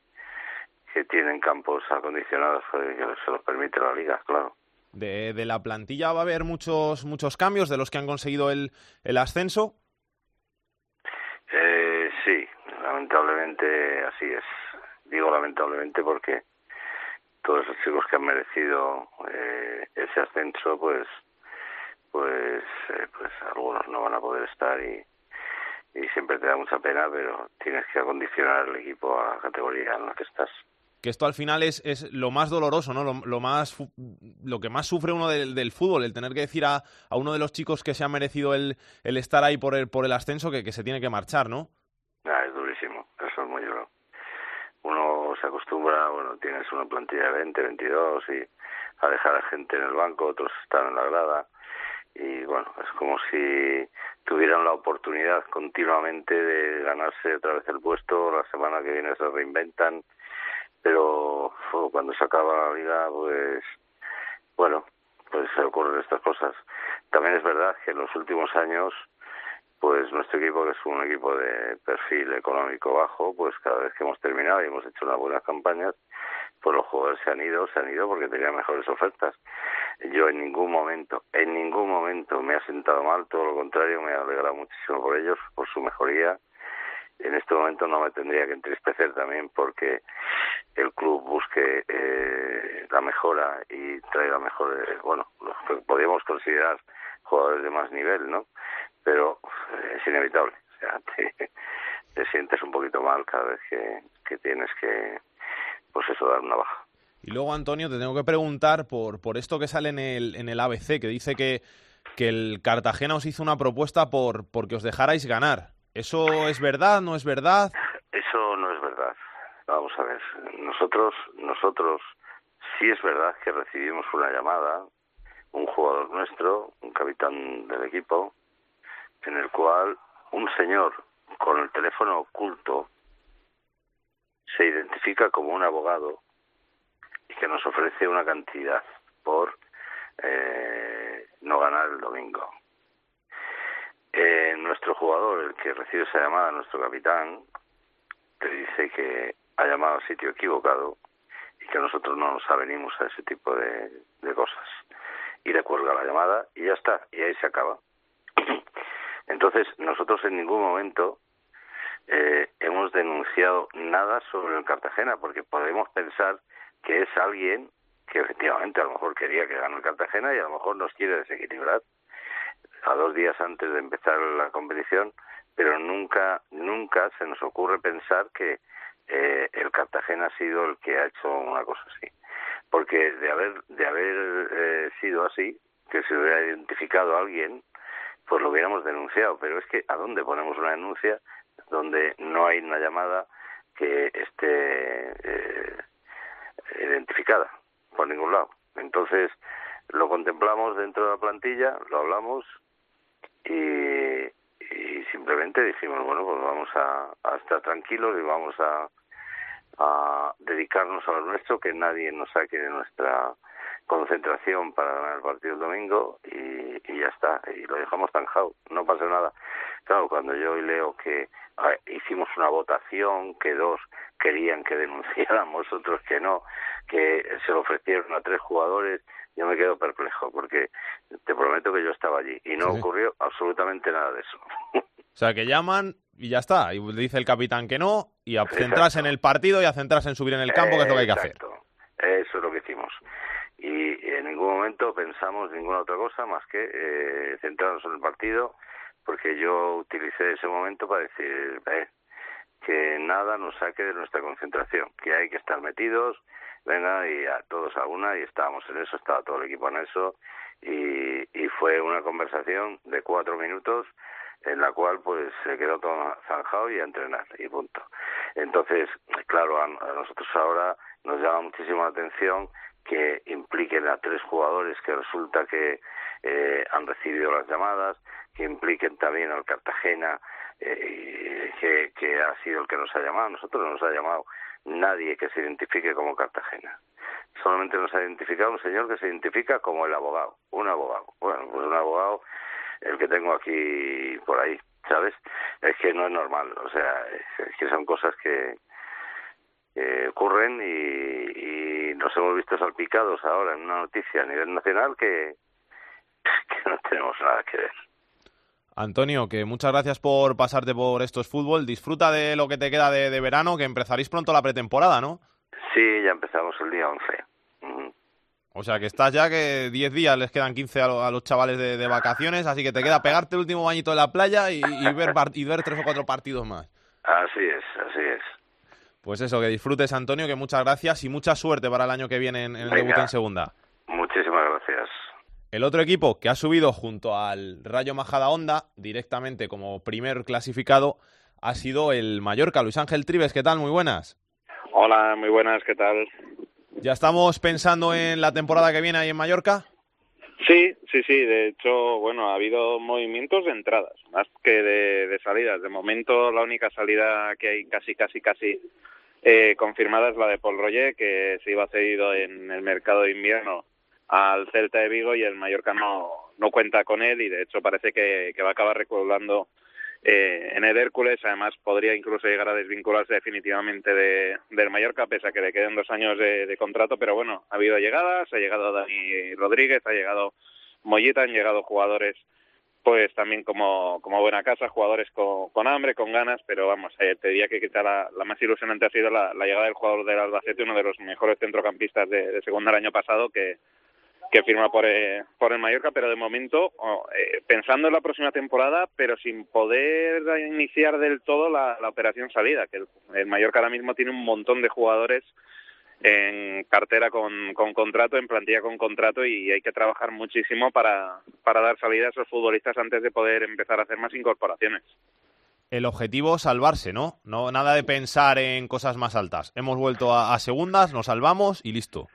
que tienen campos acondicionados que se los permite la liga, claro. De, de, la plantilla va a haber muchos muchos cambios de los que han conseguido el, el ascenso. Eh, sí, lamentablemente así es. Digo lamentablemente porque todos esos chicos que han merecido eh, ese ascenso, pues, pues, eh, pues algunos no van a poder estar y, y siempre te da mucha pena, pero tienes que acondicionar el equipo a la categoría en la que estás que esto al final es, es lo más doloroso, ¿no? Lo, lo, más lo que más sufre uno del, del, fútbol, el tener que decir a, a, uno de los chicos que se ha merecido el, el estar ahí por el, por el ascenso que, que se tiene que marchar, ¿no? Ah, es durísimo, eso es muy duro. Uno se acostumbra, bueno, tienes una plantilla de 20, 22 y a dejar a gente en el banco, otros están en la grada y bueno, es como si tuvieran la oportunidad continuamente de ganarse otra vez el puesto, la semana que viene se reinventan pero cuando se acaba la liga, pues bueno, pues se ocurren estas cosas. También es verdad que en los últimos años, pues nuestro equipo, que es un equipo de perfil económico bajo, pues cada vez que hemos terminado y hemos hecho unas buenas campañas, pues los jugadores se han ido, se han ido porque tenían mejores ofertas. Yo en ningún momento, en ningún momento me ha sentado mal, todo lo contrario, me ha alegrado muchísimo por ellos, por su mejoría en este momento no me tendría que entristecer también porque el club busque eh, la mejora y traiga mejores, bueno, los que podríamos considerar jugadores de más nivel, ¿no? Pero eh, es inevitable, o sea, te, te, sientes un poquito mal cada vez que, que tienes que, pues eso, dar una baja. Y luego, Antonio, te tengo que preguntar por, por esto que sale en el, en el ABC, que dice que, que el Cartagena os hizo una propuesta por porque os dejarais ganar. ¿Eso es verdad? ¿No es verdad? eso no es verdad. Vamos a ver, nosotros, nosotros, sí es verdad que recibimos una llamada, un jugador nuestro, un capitán del equipo, en el cual un señor con el teléfono oculto se identifica como un abogado y que nos ofrece una cantidad por eh, no ganar el domingo. Eh, nuestro jugador, el que recibe esa llamada, nuestro capitán, te dice que ha llamado al sitio equivocado y que nosotros no nos avenimos a ese tipo de, cosas. Y le cuelga la llamada y ya está, y ahí se acaba. Entonces, nosotros en ningún momento eh, hemos denunciado nada sobre el Cartagena, porque podemos pensar que es alguien que efectivamente a lo mejor quería que gane el Cartagena y a lo mejor nos quiere desequilibrar a dos días antes de empezar la competición, pero nunca, nunca se nos ocurre pensar que eh, el Cartagena ha sido el que ha hecho una cosa así. Porque de haber, de haber eh, sido así, que se hubiera identificado a alguien, pues lo hubiéramos denunciado. Pero es que, ¿a dónde ponemos una denuncia donde no hay una llamada que esté eh, identificada por ningún lado? Entonces, lo contemplamos dentro de la plantilla, lo hablamos y, simplemente dijimos, bueno, pues vamos a, estar tranquilos y vamos a, a dedicarnos a lo nuestro, que nadie nos saque de nuestra concentración para ganar el partido el domingo y, y ya está, y lo dejamos zanjado, no pasa nada. Claro, cuando yo leo que hicimos una votación, que dos querían que denunciáramos, otros que no, que se lo ofrecieron a tres jugadores, yo me quedo perplejo, porque te prometo que yo estaba allí y no Sí. ocurrió absolutamente nada de eso. O sea, que llaman y ya está. Y dice el capitán que no, y a centrarse en el partido y a centrarse en subir en el campo, que es lo que hay que hacer. Exacto. Eso es lo que hicimos. Y en ningún momento pensamos ninguna otra cosa más que eh, centrarnos en el partido, porque yo utilicé ese momento para decir eh, que nada nos saque de nuestra concentración, que hay que estar metidos, venga, y a todos a una, y estábamos en eso, estaba todo el equipo en eso, y, y fue una conversación de cuatro minutos en la cual pues se quedó todo zanjado y a entrenar y punto. Entonces, claro, a, a nosotros ahora nos llama muchísimo la atención que impliquen a tres jugadores que resulta que eh, han recibido las llamadas, que impliquen también al Cartagena, eh, que, que ha sido el que nos ha llamado. Nosotros no nos ha llamado nadie que se identifique como Cartagena. Solamente nos ha identificado un señor que se identifica como el abogado, un abogado. Bueno, pues un abogado, el que tengo aquí por ahí, ¿sabes? Es que no es normal, o sea, es que son cosas que, ocurren y, y nos hemos visto salpicados ahora en una noticia a nivel nacional que, que no tenemos nada que ver. Antonio, que muchas gracias por pasarte por estos fútbol. Disfruta de lo que te queda de, de verano, que empezaréis pronto la pretemporada, ¿no? Sí, ya empezamos el día 11. Ujú. O sea, que estás ya que 10 días les quedan 15 a, lo- a los chavales de, de vacaciones, así que te queda pegarte el último bañito de la playa y, y ver, par- y ver tres o cuatro partidos más. Así es, así es. Pues eso, que disfrutes, Antonio, que muchas gracias y mucha suerte para el año que viene en, en el Venga. debut en segunda. Muchísimas gracias. El otro equipo que ha subido junto al Rayo Majada Honda directamente como primer clasificado ha sido el Mallorca. Luis Ángel Tribes, ¿qué tal? Muy buenas. Hola, muy buenas, ¿qué tal? ¿Ya estamos pensando en la temporada que viene ahí en Mallorca? Sí, sí, sí, de hecho, bueno, ha habido movimientos de entradas, más que de, de salidas. De momento, la única salida que hay casi, casi, casi eh, confirmada es la de Paul Roger, que se iba cedido en el mercado de invierno al Celta de Vigo y el Mallorca no, no cuenta con él y de hecho parece que, que va a acabar reculando eh, en el Hércules. Además, podría incluso llegar a desvincularse definitivamente de, del Mallorca, pese a que le queden dos años de, de contrato. Pero bueno, ha habido llegadas, ha llegado Dani Rodríguez, ha llegado Mollita, han llegado jugadores pues también como, como buena casa, jugadores con, hambre, con ganas, pero vamos, eh, te diría que quizá la, la más ilusionante ha sido la, la llegada del jugador del Albacete, uno de los mejores centrocampistas de, de segunda el año pasado, que, que firma por, eh, por el Mallorca, pero de momento eh, pensando en la próxima temporada, pero sin poder iniciar del todo la, la operación salida, que el, el Mallorca ahora mismo tiene un montón de jugadores en cartera con, con contrato, en plantilla con contrato y hay que trabajar muchísimo para, para dar salida a esos futbolistas antes de poder empezar a hacer más incorporaciones. el objetivo salvarse, ¿no? No nada de pensar en cosas más altas. Hemos vuelto a, segundas, nos salvamos y listo.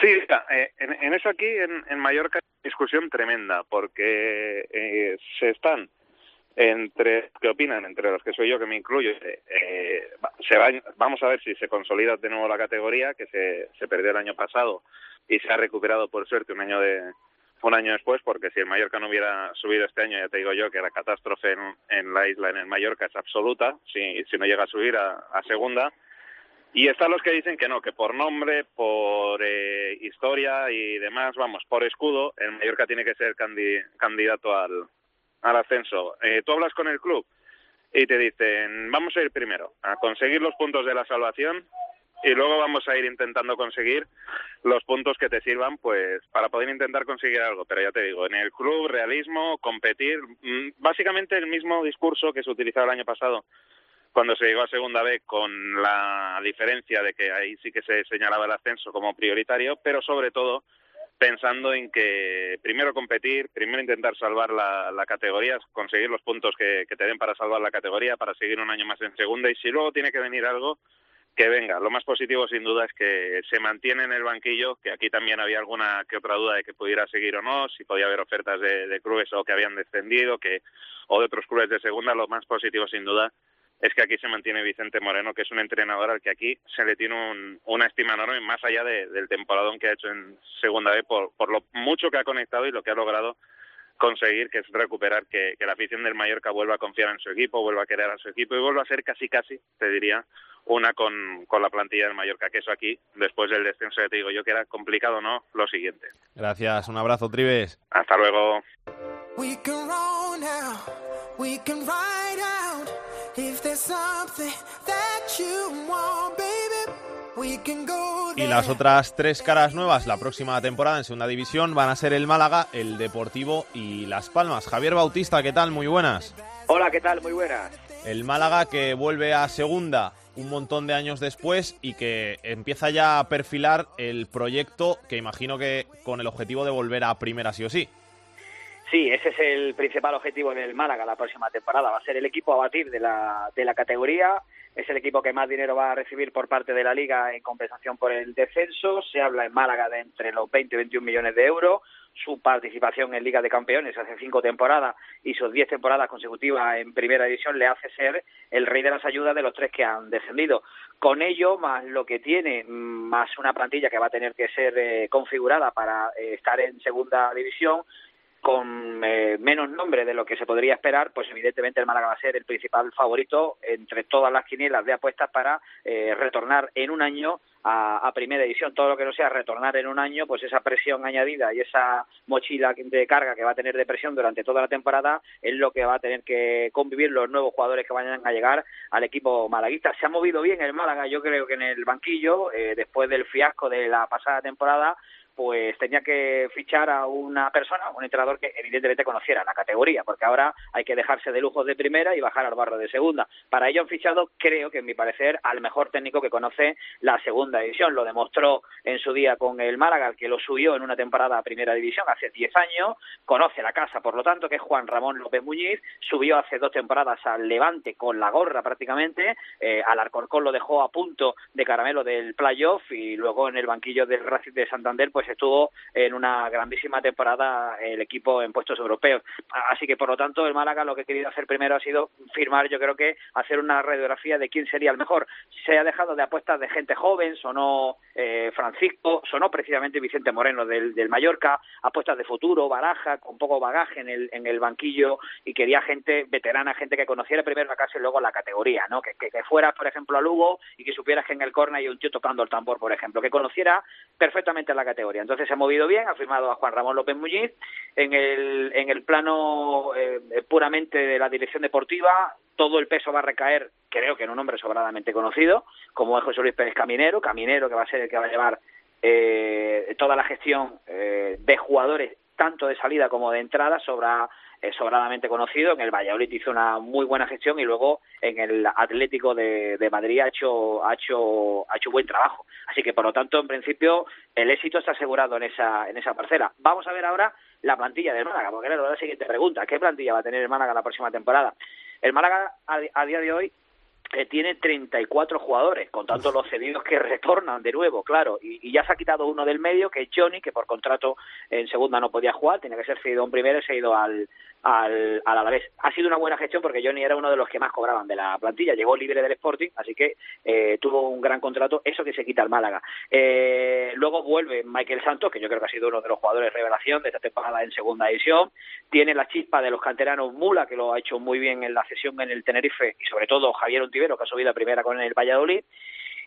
Sí, eh, en, eso aquí en, en Mallorca hay discusión tremenda porque eh, se están entre qué opinan entre los que soy yo que me incluyo eh, se va, vamos a ver si se consolida de nuevo la categoría que se, se perdió el año pasado y se ha recuperado por suerte un año de un año después porque si el Mallorca no hubiera subido este año ya te digo yo que la catástrofe en, en la isla en el Mallorca es absoluta si, si no llega a subir a, a segunda y están los que dicen que no, que por nombre, por eh, historia y demás, vamos, por escudo, el Mallorca tiene que ser candidato al, ascenso. Eh, tú hablas con el club y te dicen, vamos a ir primero a conseguir los puntos de la salvación y luego vamos a ir intentando conseguir los puntos que te sirvan pues para poder intentar conseguir algo pero ya te digo en el club realismo competir mm, básicamente el mismo discurso que se utilizaba el año pasado cuando se llegó a segunda B con la diferencia de que ahí sí que se señalaba el ascenso como prioritario pero sobre todo pensando en que primero competir, primero intentar salvar la, categoría, conseguir los puntos que, que, te den para salvar la categoría, para seguir un año más en segunda y si luego tiene que venir algo, que venga. Lo más positivo sin duda es que se mantiene en el banquillo, que aquí también había alguna que otra duda de que pudiera seguir o no, si podía haber ofertas de, de clubes o que habían descendido, que o de otros clubes de segunda, lo más positivo sin duda es que aquí se mantiene Vicente Moreno, que es un entrenador al que aquí se le tiene una estima enorme, más allá del temporadón que ha hecho en Segunda B, por, por lo mucho que ha conectado y lo que ha logrado conseguir, que es recuperar que, que, la afición del Mallorca vuelva a confiar en su equipo, vuelva a querer a su equipo y vuelva a ser casi casi, te diría, una con, con la plantilla del Mallorca, que eso aquí, después del descenso, ya te digo yo que era complicado, ¿no? Lo siguiente. Gracias, un abrazo, Tribes. Hasta luego. Y las otras tres caras nuevas la próxima temporada en segunda división van a ser el Málaga, el Deportivo y Las Palmas. Javier Bautista, ¿qué tal? Muy buenas. Hola, ¿qué tal? Muy buenas. El Málaga que vuelve a segunda un montón de años después y que empieza ya a perfilar el proyecto que imagino que con el objetivo de volver a primera sí o sí. Sí, ese es el principal objetivo del Málaga la próxima temporada. Va a ser el equipo a batir de la, de la categoría. Es el equipo que más dinero va a recibir por parte de la Liga en compensación por el descenso. Se habla en Málaga de entre los 20 y 21 millones de euros. Su participación en Liga de Campeones hace cinco temporadas y sus diez temporadas consecutivas en Primera División le hace ser el rey de las ayudas de los tres que han descendido. Con ello, más lo que tiene, más una plantilla que va a tener que ser eh, configurada para eh, estar en Segunda División, con eh, menos nombre de lo que se podría esperar, pues evidentemente el Málaga va a ser el principal favorito entre todas las quinielas de apuestas para eh, retornar en un año a, primera edición. Todo lo que no sea retornar en un año, pues esa presión añadida y esa mochila de carga que va a tener de presión durante toda la temporada es lo que va a tener que convivir los nuevos jugadores que vayan a llegar al equipo malaguista. Se ha movido bien el Málaga, yo creo que en el banquillo, eh, después del fiasco de la pasada temporada, pues tenía que fichar a una persona, un entrenador que evidentemente conociera la categoría, porque ahora hay que dejarse de lujos de primera y bajar al barro de segunda. Para ello han fichado, creo que en mi parecer, al mejor técnico que conoce la segunda división. Lo demostró en su día con el Málaga, que lo subió en una temporada a primera división hace 10 años, conoce la casa, por lo tanto, que es Juan Ramón López Muñiz, subió hace dos temporadas al Levante con la gorra prácticamente, eh, al Alcorcón lo dejó a punto de caramelo del playoff y luego en el banquillo del Racing de Santander, pues pues estuvo en una grandísima temporada el equipo en puestos europeos. Así que, por lo tanto, el Málaga lo que ha querido hacer primero ha sido firmar, yo creo que hacer una radiografía de quién sería el mejor. Se ha dejado de apuestas de gente joven, sonó eh, Francisco, sonó precisamente Vicente Moreno del, del Mallorca, apuestas de futuro, baraja, con poco bagaje en el, en el banquillo y quería gente veterana, gente que conociera primero la casa y luego la categoría, ¿no? Que, que, que fueras, por ejemplo, a Lugo y que supieras que en el corner hay un tío tocando el tambor, por ejemplo, que conociera perfectamente la categoría entonces se ha movido bien, ha firmado a Juan Ramón López Muñiz. En el, en el plano eh, puramente de la dirección deportiva, todo el peso va a recaer, creo que en un hombre sobradamente conocido, como es José Luis Pérez Caminero, Caminero que va a ser el que va a llevar eh, toda la gestión eh, de jugadores, tanto de salida como de entrada, sobre es sobradamente conocido. En el Valladolid hizo una muy buena gestión y luego en el Atlético de, Madrid ha hecho, ha, hecho, ha hecho buen trabajo. Así que, por lo tanto, en principio, el éxito está asegurado en esa, en esa parcela. Vamos a ver ahora la plantilla del Málaga, porque claro, la siguiente pregunta, ¿qué plantilla va a tener el Málaga la próxima temporada? El Málaga a día de hoy eh, tiene 34 jugadores, contando los cedidos que retornan de nuevo, claro, y, ya se ha quitado uno del medio, que es Johnny, que por contrato en segunda no podía jugar, tenía que ser cedido en primera y se ha ido al, al, al Alavés. Ha sido una buena gestión porque Johnny era uno de los que más cobraban de la plantilla, llegó libre del Sporting, así que eh, tuvo un gran contrato, eso que se quita al Málaga. Eh, luego vuelve Michael Santos, que yo creo que ha sido uno de los jugadores revelación de esta temporada en segunda división, tiene la chispa de los canteranos Mula, que lo ha hecho muy bien en la sesión en el Tenerife, y sobre todo Javier Untivero, que ha subido a primera con el Valladolid,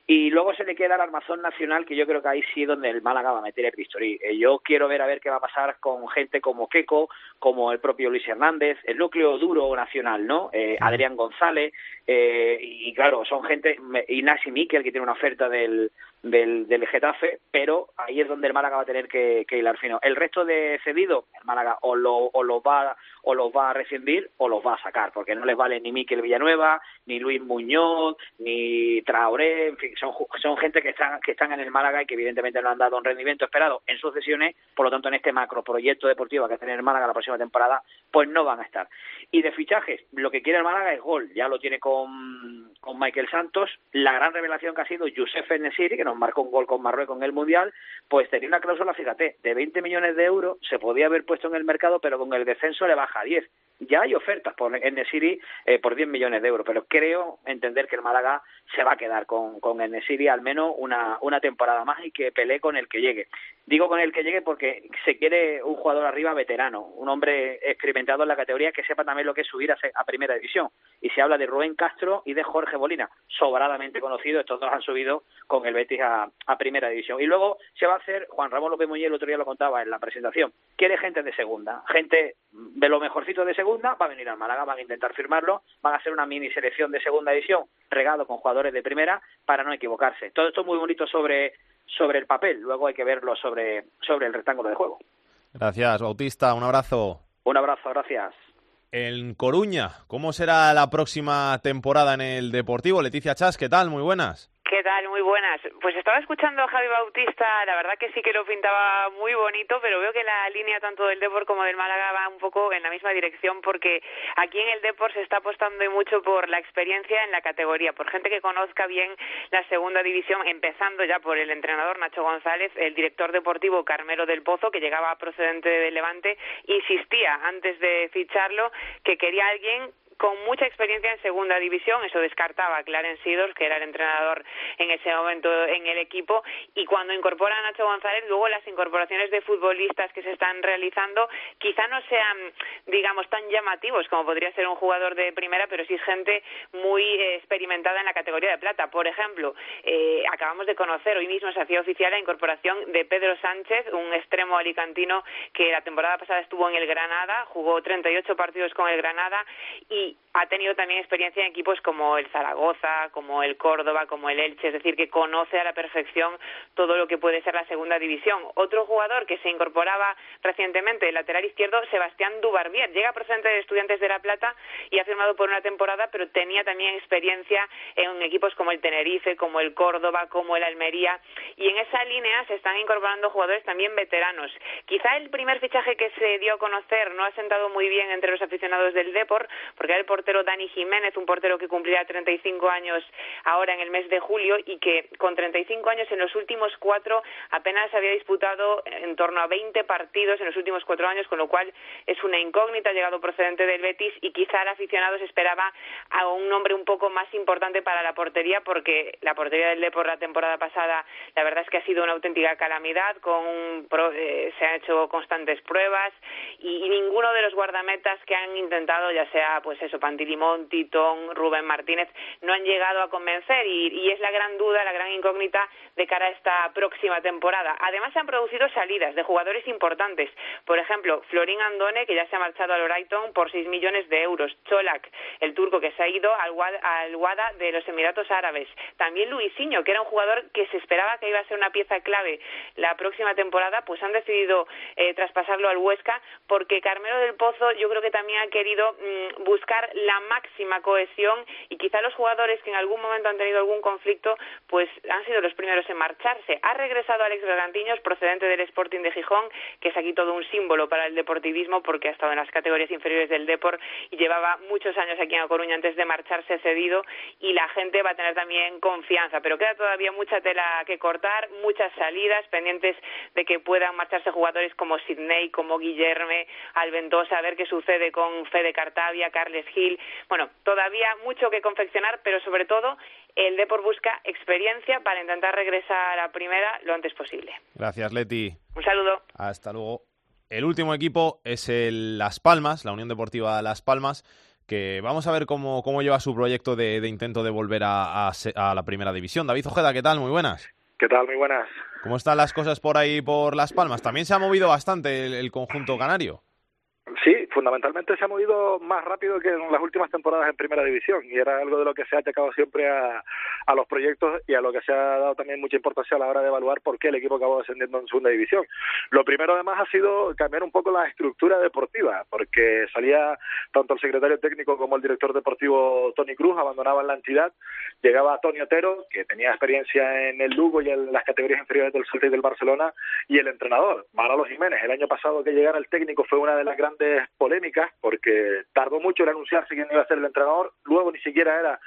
y luego se le queda el armazón nacional, que yo creo que ahí sí es donde el Málaga va a meter el Cristorí. Eh, yo quiero ver a ver qué va a pasar con gente como Keco, como el propio Luis Hernández, el núcleo duro nacional, ¿no? Eh, Adrián González, eh, y claro, son gente, Inasi Miquel, que tiene una oferta del, del, del Getafe, pero ahí es donde el Málaga va a tener que, que hilar fino. El resto de cedido, el Málaga o, lo, o los va o los va a rescindir o los va a sacar, porque no les vale ni Miquel Villanueva, ni Luis Muñoz, ni Traoré, en fin, son, son gente que están, que están en el Málaga y que evidentemente no han dado un rendimiento esperado en sus sesiones, por lo tanto en este macro proyecto deportivo que va a tener el Málaga la próxima temporada, pues no van a estar. Y de fichajes, lo que quiere el Málaga es gol, ya lo tiene con, con Michael Santos, la gran revelación que ha sido Youssef Nesiri, que nos marcó un gol con Marruecos en el Mundial, pues tenía una cláusula, fíjate, de 20 millones de euros, se podía haber puesto en el mercado, pero con el descenso le baja a 10 ya hay ofertas por Enesiri eh, por 10 millones de euros, pero creo entender que el Málaga se va a quedar con, con Enesiri al menos una, una temporada más y que pelee con el que llegue. Digo con el que llegue porque se quiere un jugador arriba veterano, un hombre experimentado en la categoría que sepa también lo que es subir a, a primera división. Y se habla de Rubén Castro y de Jorge Bolina, sobradamente conocidos, estos dos han subido con el Betis a, a primera división. Y luego se va a hacer, Juan Ramón López Muñoz el otro día lo contaba en la presentación, quiere gente de segunda, gente de lo mejorcito de segunda, va a venir al Málaga, van a intentar firmarlo, van a hacer una mini selección de segunda división regado con jugadores de primera para no equivocarse. Todo esto es muy bonito sobre, sobre el papel, luego hay que verlo sobre, sobre el rectángulo de juego. Gracias, Bautista, un abrazo. Un abrazo, gracias. En Coruña, ¿cómo será la próxima temporada en el Deportivo? Leticia Chas, ¿qué tal? Muy buenas. ¿Qué tal? Muy buenas. Pues estaba escuchando a Javi Bautista, la verdad que sí que lo pintaba muy bonito, pero veo que la línea tanto del Depor como del Málaga va un poco en la misma dirección porque aquí en el Depor se está apostando mucho por la experiencia en la categoría, por gente que conozca bien la segunda división, empezando ya por el entrenador Nacho González, el director deportivo Carmelo del Pozo, que llegaba procedente de Levante, insistía antes de ficharlo que quería alguien con mucha experiencia en segunda división, eso descartaba a Clarence Sidors, que era el entrenador en ese momento en el equipo, y cuando incorpora a Nacho González, luego las incorporaciones de futbolistas que se están realizando quizá no sean, digamos, tan llamativos como podría ser un jugador de primera, pero sí gente muy eh, experimentada en la categoría de plata. Por ejemplo, eh, acabamos de conocer, hoy mismo se hacía oficial la incorporación de Pedro Sánchez, un extremo alicantino que la temporada pasada estuvo en el Granada, jugó 38 partidos con el Granada y ha tenido también experiencia en equipos como el Zaragoza, como el Córdoba, como el Elche, es decir, que conoce a la perfección todo lo que puede ser la segunda división. Otro jugador que se incorporaba recientemente, el lateral izquierdo, Sebastián Dubarbier, llega procedente de Estudiantes de La Plata y ha firmado por una temporada, pero tenía también experiencia en equipos como el Tenerife, como el Córdoba, como el Almería, y en esa línea se están incorporando jugadores también veteranos. Quizá el primer fichaje que se dio a conocer no ha sentado muy bien entre los aficionados del Depor, porque el portero Dani Jiménez, un portero que cumplirá 35 años ahora en el mes de julio y que con 35 años en los últimos cuatro apenas había disputado en torno a 20 partidos en los últimos cuatro años, con lo cual es una incógnita, ha llegado procedente del Betis y quizá el aficionado se esperaba a un nombre un poco más importante para la portería porque la portería del Depor la temporada pasada la verdad es que ha sido una auténtica calamidad, con eh, se han hecho constantes pruebas y, y ninguno de los guardametas que han intentado, ya sea pues eso, Pantilimón, Titón, Rubén Martínez, no han llegado a convencer y, es la gran duda, la gran incógnita de cara a esta próxima temporada. Además se han producido salidas de jugadores importantes. Por ejemplo, Florín Andone, que ya se ha marchado al Brighton por 6 millones de euros. Cholak, el turco que se ha ido al, al Wada de los Emiratos Árabes. También Luisinho, que era un jugador que se esperaba que iba a ser una pieza clave la próxima temporada, pues han decidido eh, traspasarlo al Huesca porque Carmelo del Pozo yo creo que también ha querido mmm, buscar la máxima cohesión y quizá los jugadores que en algún momento han tenido algún conflicto pues han sido los primeros en marcharse. Ha regresado Alex Bergantiños procedente del Sporting de Gijón, que es aquí todo un símbolo para el deportivismo porque ha estado en las categorías inferiores del Deport y llevaba muchos años aquí en A Coruña antes de marcharse cedido y la gente va a tener también confianza, pero queda todavía mucha tela que cortar, muchas salidas pendientes de que puedan marcharse jugadores como Sidney, como Guillerme, Alventosa, a ver qué sucede con Fede Cartavia, Carles Gil. Bueno, todavía mucho que confeccionar, pero sobre todo el Depor busca experiencia para intentar regresar a primera lo antes posible. Gracias, Leti. Un saludo. Hasta luego. El último equipo es el Las Palmas, la Unión Deportiva Las Palmas, que vamos a ver cómo, cómo lleva su proyecto de, intento de volver a, a, la primera división. David Ojeda, ¿qué tal? Muy buenas. ¿Qué tal? Muy buenas. ¿Cómo están las cosas por ahí por Las Palmas? También se ha movido bastante el conjunto canario. Sí, fundamentalmente se ha movido más rápido que en las últimas temporadas en Primera División y era algo de lo que se ha atacado siempre a, a los proyectos y a lo que se ha dado también mucha importancia a la hora de evaluar por qué el equipo acabó descendiendo en Segunda División. Lo primero además ha sido cambiar un poco la estructura deportiva porque salía tanto el secretario técnico como el director deportivo Tony Cruz, abandonaban la entidad, llegaba Tony Otero, que tenía experiencia en el Lugo y en las categorías inferiores del Celta y del Barcelona, y el entrenador, Manolo Jiménez. El año pasado que llegara el técnico fue una de las grandes polémicas porque tardó mucho en anunciarse quién iba a ser el entrenador, luego ni siquiera era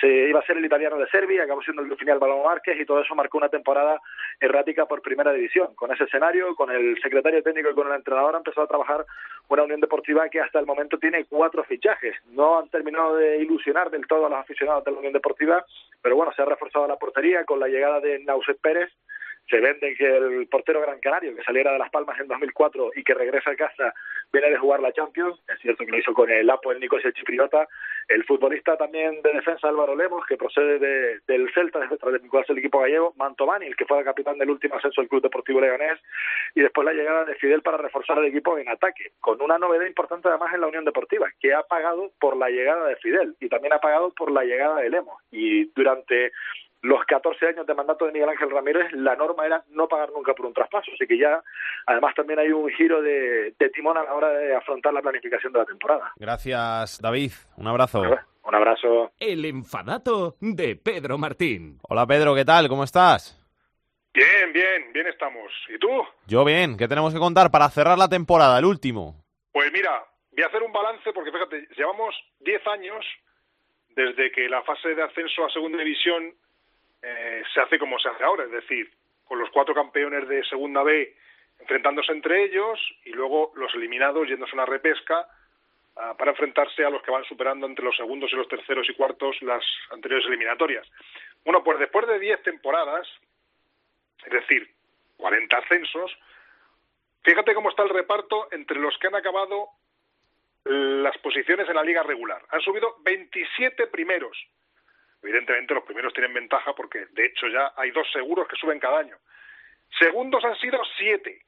se iba a ser el italiano de Serbia, acabó siendo el final Balón Márquez y todo eso marcó una temporada errática por primera división. Con ese escenario, con el secretario técnico y con el entrenador ha empezado a trabajar una Unión Deportiva que hasta el momento tiene cuatro fichajes. No han terminado de ilusionar del todo a los aficionados de la Unión Deportiva, pero bueno, se ha reforzado la portería con la llegada de Nauset Pérez, se vende que el portero gran canario que saliera de Las Palmas en 2004 y que regresa a casa viene de jugar la Champions, es cierto que lo hizo con el Apo, el Nico y el Chipriota, el futbolista también de defensa Álvaro Lemos, que procede de, del Celta, detrás de Nicolás el equipo gallego, Mantovani, el que fue el capitán del último ascenso del Club Deportivo Leganés, y después la llegada de Fidel para reforzar el equipo en ataque, con una novedad importante además en la Unión Deportiva, que ha pagado por la llegada de Fidel y también ha pagado por la llegada de Lemos, y durante los 14 años de mandato de Miguel Ángel Ramírez, la norma era no pagar nunca por un traspaso. Así que ya, además, también hay un giro de, timón a la hora de afrontar la planificación de la temporada. Gracias, David. Un abrazo. Un abrazo. El enfadato de Pedro Martín. Hola, Pedro, ¿qué tal? ¿Cómo estás? Bien, bien, bien estamos. ¿Y tú? Yo bien. ¿Qué tenemos que contar para cerrar la temporada, el último? Pues mira, voy a hacer un balance porque fíjate, llevamos 10 años desde que la fase de ascenso a segunda división eh, se hace como se hace ahora, es decir, con los cuatro campeones de Segunda B enfrentándose entre ellos y luego los eliminados yéndose a una repesca ah, para enfrentarse a los que van superando entre los segundos y los terceros y cuartos las anteriores eliminatorias. Bueno, pues después de diez temporadas, es decir, 40 ascensos, fíjate cómo está el reparto entre los que han acabado las posiciones en la liga regular. Han subido 27 primeros, Evidentemente los primeros tienen ventaja porque de hecho ya hay dos seguros que suben cada año. Segundos han sido siete.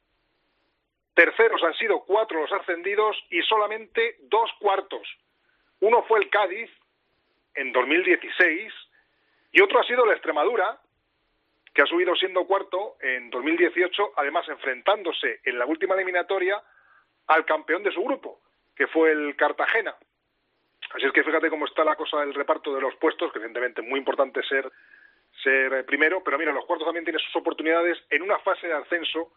Terceros han sido cuatro los ascendidos y solamente dos cuartos. Uno fue el Cádiz en 2016 y otro ha sido la Extremadura, que ha subido siendo cuarto en 2018, además enfrentándose en la última eliminatoria al campeón de su grupo, que fue el Cartagena. Así es que fíjate cómo está la cosa del reparto de los puestos, que evidentemente es muy importante ser, ser eh, primero, pero mira, los cuartos también tienen sus oportunidades en una fase de ascenso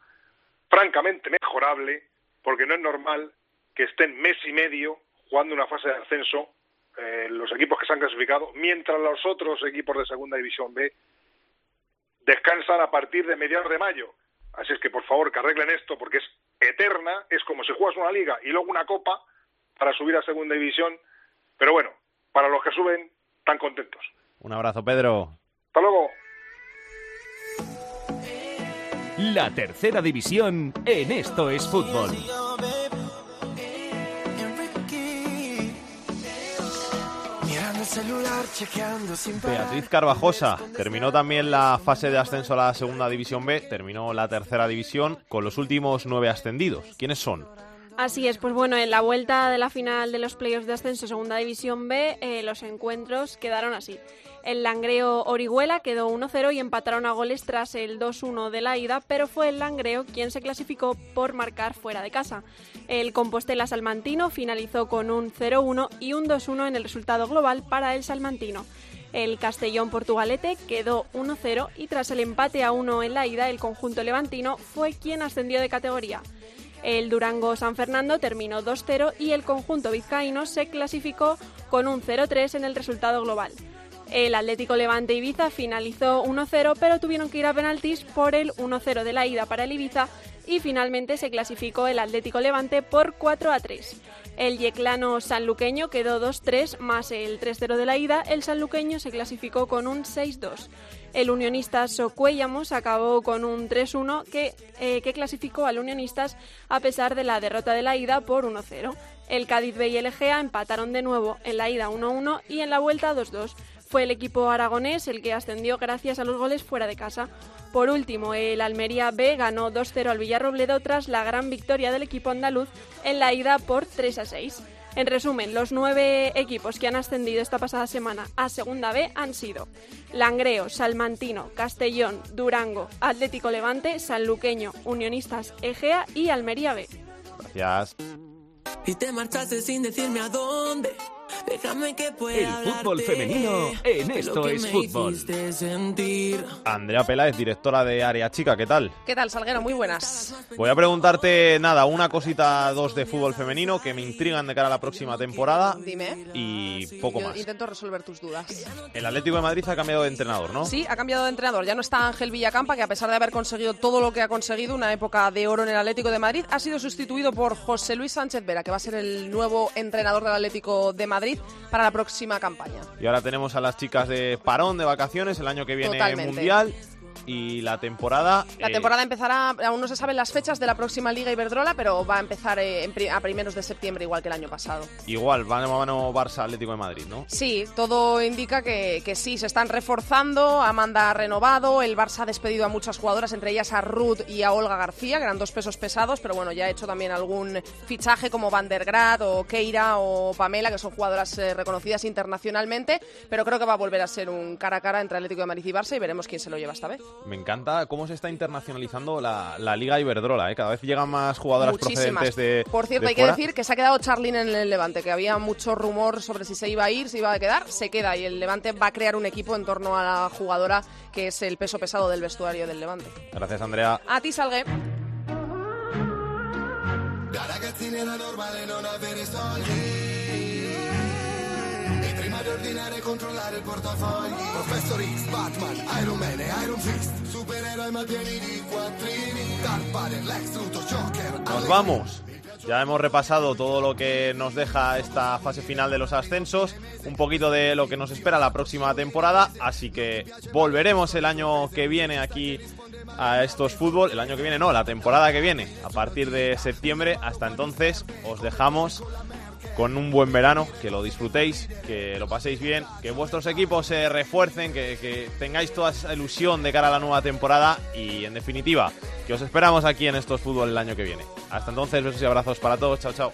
francamente mejorable, porque no es normal que estén mes y medio jugando una fase de ascenso eh, los equipos que se han clasificado, mientras los otros equipos de Segunda División B descansan a partir de mediados de mayo. Así es que, por favor, que arreglen esto, porque es eterna, es como si juegas una liga y luego una copa para subir a Segunda División pero bueno, para los que suben, tan contentos. Un abrazo, Pedro. Hasta luego. La tercera división en Esto es Fútbol. Beatriz Carvajosa terminó también la fase de ascenso a la segunda división B, terminó la tercera división con los últimos nueve ascendidos. ¿Quiénes son? Así es, pues bueno, en la vuelta de la final de los playoffs de ascenso Segunda División B, eh, los encuentros quedaron así. El Langreo Orihuela quedó 1-0 y empataron a goles tras el 2-1 de la ida, pero fue el Langreo quien se clasificó por marcar fuera de casa. El Compostela Salmantino finalizó con un 0-1 y un 2-1 en el resultado global para el Salmantino. El Castellón Portugalete quedó 1-0 y tras el empate a 1 en la ida, el conjunto levantino fue quien ascendió de categoría. El Durango San Fernando terminó 2-0 y el conjunto vizcaíno se clasificó con un 0-3 en el resultado global. El Atlético Levante Ibiza finalizó 1-0, pero tuvieron que ir a penaltis por el 1-0 de la ida para el Ibiza y finalmente se clasificó el Atlético Levante por 4-3. El yeclano sanluqueño quedó 2-3 más el 3-0 de la ida, el sanluqueño se clasificó con un 6-2. El unionista Socuellamos acabó con un 3-1 que, eh, que clasificó al unionistas a pesar de la derrota de la ida por 1-0. El Cádiz B y el Egea empataron de nuevo en la ida 1-1 y en la vuelta 2-2. Fue el equipo aragonés el que ascendió gracias a los goles fuera de casa. Por último, el Almería B ganó 2-0 al Villarrobledo tras la gran victoria del equipo andaluz en la ida por 3-6. En resumen, los nueve equipos que han ascendido esta pasada semana a Segunda B han sido Langreo, Salmantino, Castellón, Durango, Atlético Levante, Sanluqueño, Unionistas Egea y Almería B. Gracias. Y te marchaste sin decirme a dónde. Déjame que pueda El fútbol femenino en Esto es Fútbol. Andrea Peláez, directora de Área Chica, ¿qué tal? ¿Qué tal, Salguero? Muy buenas. Voy a preguntarte, nada, una cosita, dos de fútbol femenino que me intrigan de cara a la próxima temporada Dime. y poco Yo más. intento resolver tus dudas. El Atlético de Madrid ha cambiado de entrenador, ¿no? Sí, ha cambiado de entrenador. Ya no está Ángel Villacampa, que a pesar de haber conseguido todo lo que ha conseguido, una época de oro en el Atlético de Madrid, ha sido sustituido por José Luis Sánchez Vera, que va a ser el nuevo entrenador del Atlético de Madrid para la próxima campaña. Y ahora tenemos a las chicas de parón, de vacaciones, el año que viene Totalmente. Mundial y la temporada... La eh, temporada empezará, aún no se saben las fechas de la próxima Liga Iberdrola, pero va a empezar eh, en a primeros de septiembre, igual que el año pasado. Igual, mano a mano Barça Atlético de Madrid, ¿no? Sí, todo indica que, que sí, se están reforzando, Amanda ha renovado, el Barça ha despedido a muchas jugadoras, entre ellas a Ruth y a Olga García, que eran dos pesos pesados, pero bueno, ya ha hecho también algún fichaje como Van der Graat o Keira o Pamela, que son jugadoras eh, reconocidas internacionalmente, pero creo que va a volver a ser un cara a cara entre Atlético de Madrid y Barça y veremos quién se lo lleva esta vez. Me encanta cómo se está internacionalizando la, la Liga Iberdrola, ¿eh? Cada vez llegan más jugadoras Muchísimas. procedentes de Por cierto, de hay que decir que se ha quedado Charlín en el Levante, que había mucho rumor sobre si se iba a ir, si iba a quedar, se queda y el Levante va a crear un equipo en torno a la jugadora que es el peso pesado del vestuario del Levante. Gracias, Andrea. A ti, Salgue. E prima di ordinare e controllare il portafogli. Professor X, Batman, Iron Man e Iron Fist. Supereroi ma pieni di quattrini. Darth Vader, Lex Luthor, Joker. Nos vamos. Ya hemos repasado todo lo que nos deja esta fase final de los ascensos, un poquito de lo que nos espera la próxima temporada, así que volveremos el año que viene aquí a estos fútbol, el año que viene no, la temporada que viene, a partir de septiembre. Hasta entonces os dejamos con un buen verano, que lo disfrutéis, que lo paséis bien, que vuestros equipos se refuercen, que, tengáis toda esa ilusión de cara a la nueva temporada y en definitiva, que os esperamos aquí en estos fútbol el año que viene. Hasta entonces, besos y abrazos para todos, chao chao.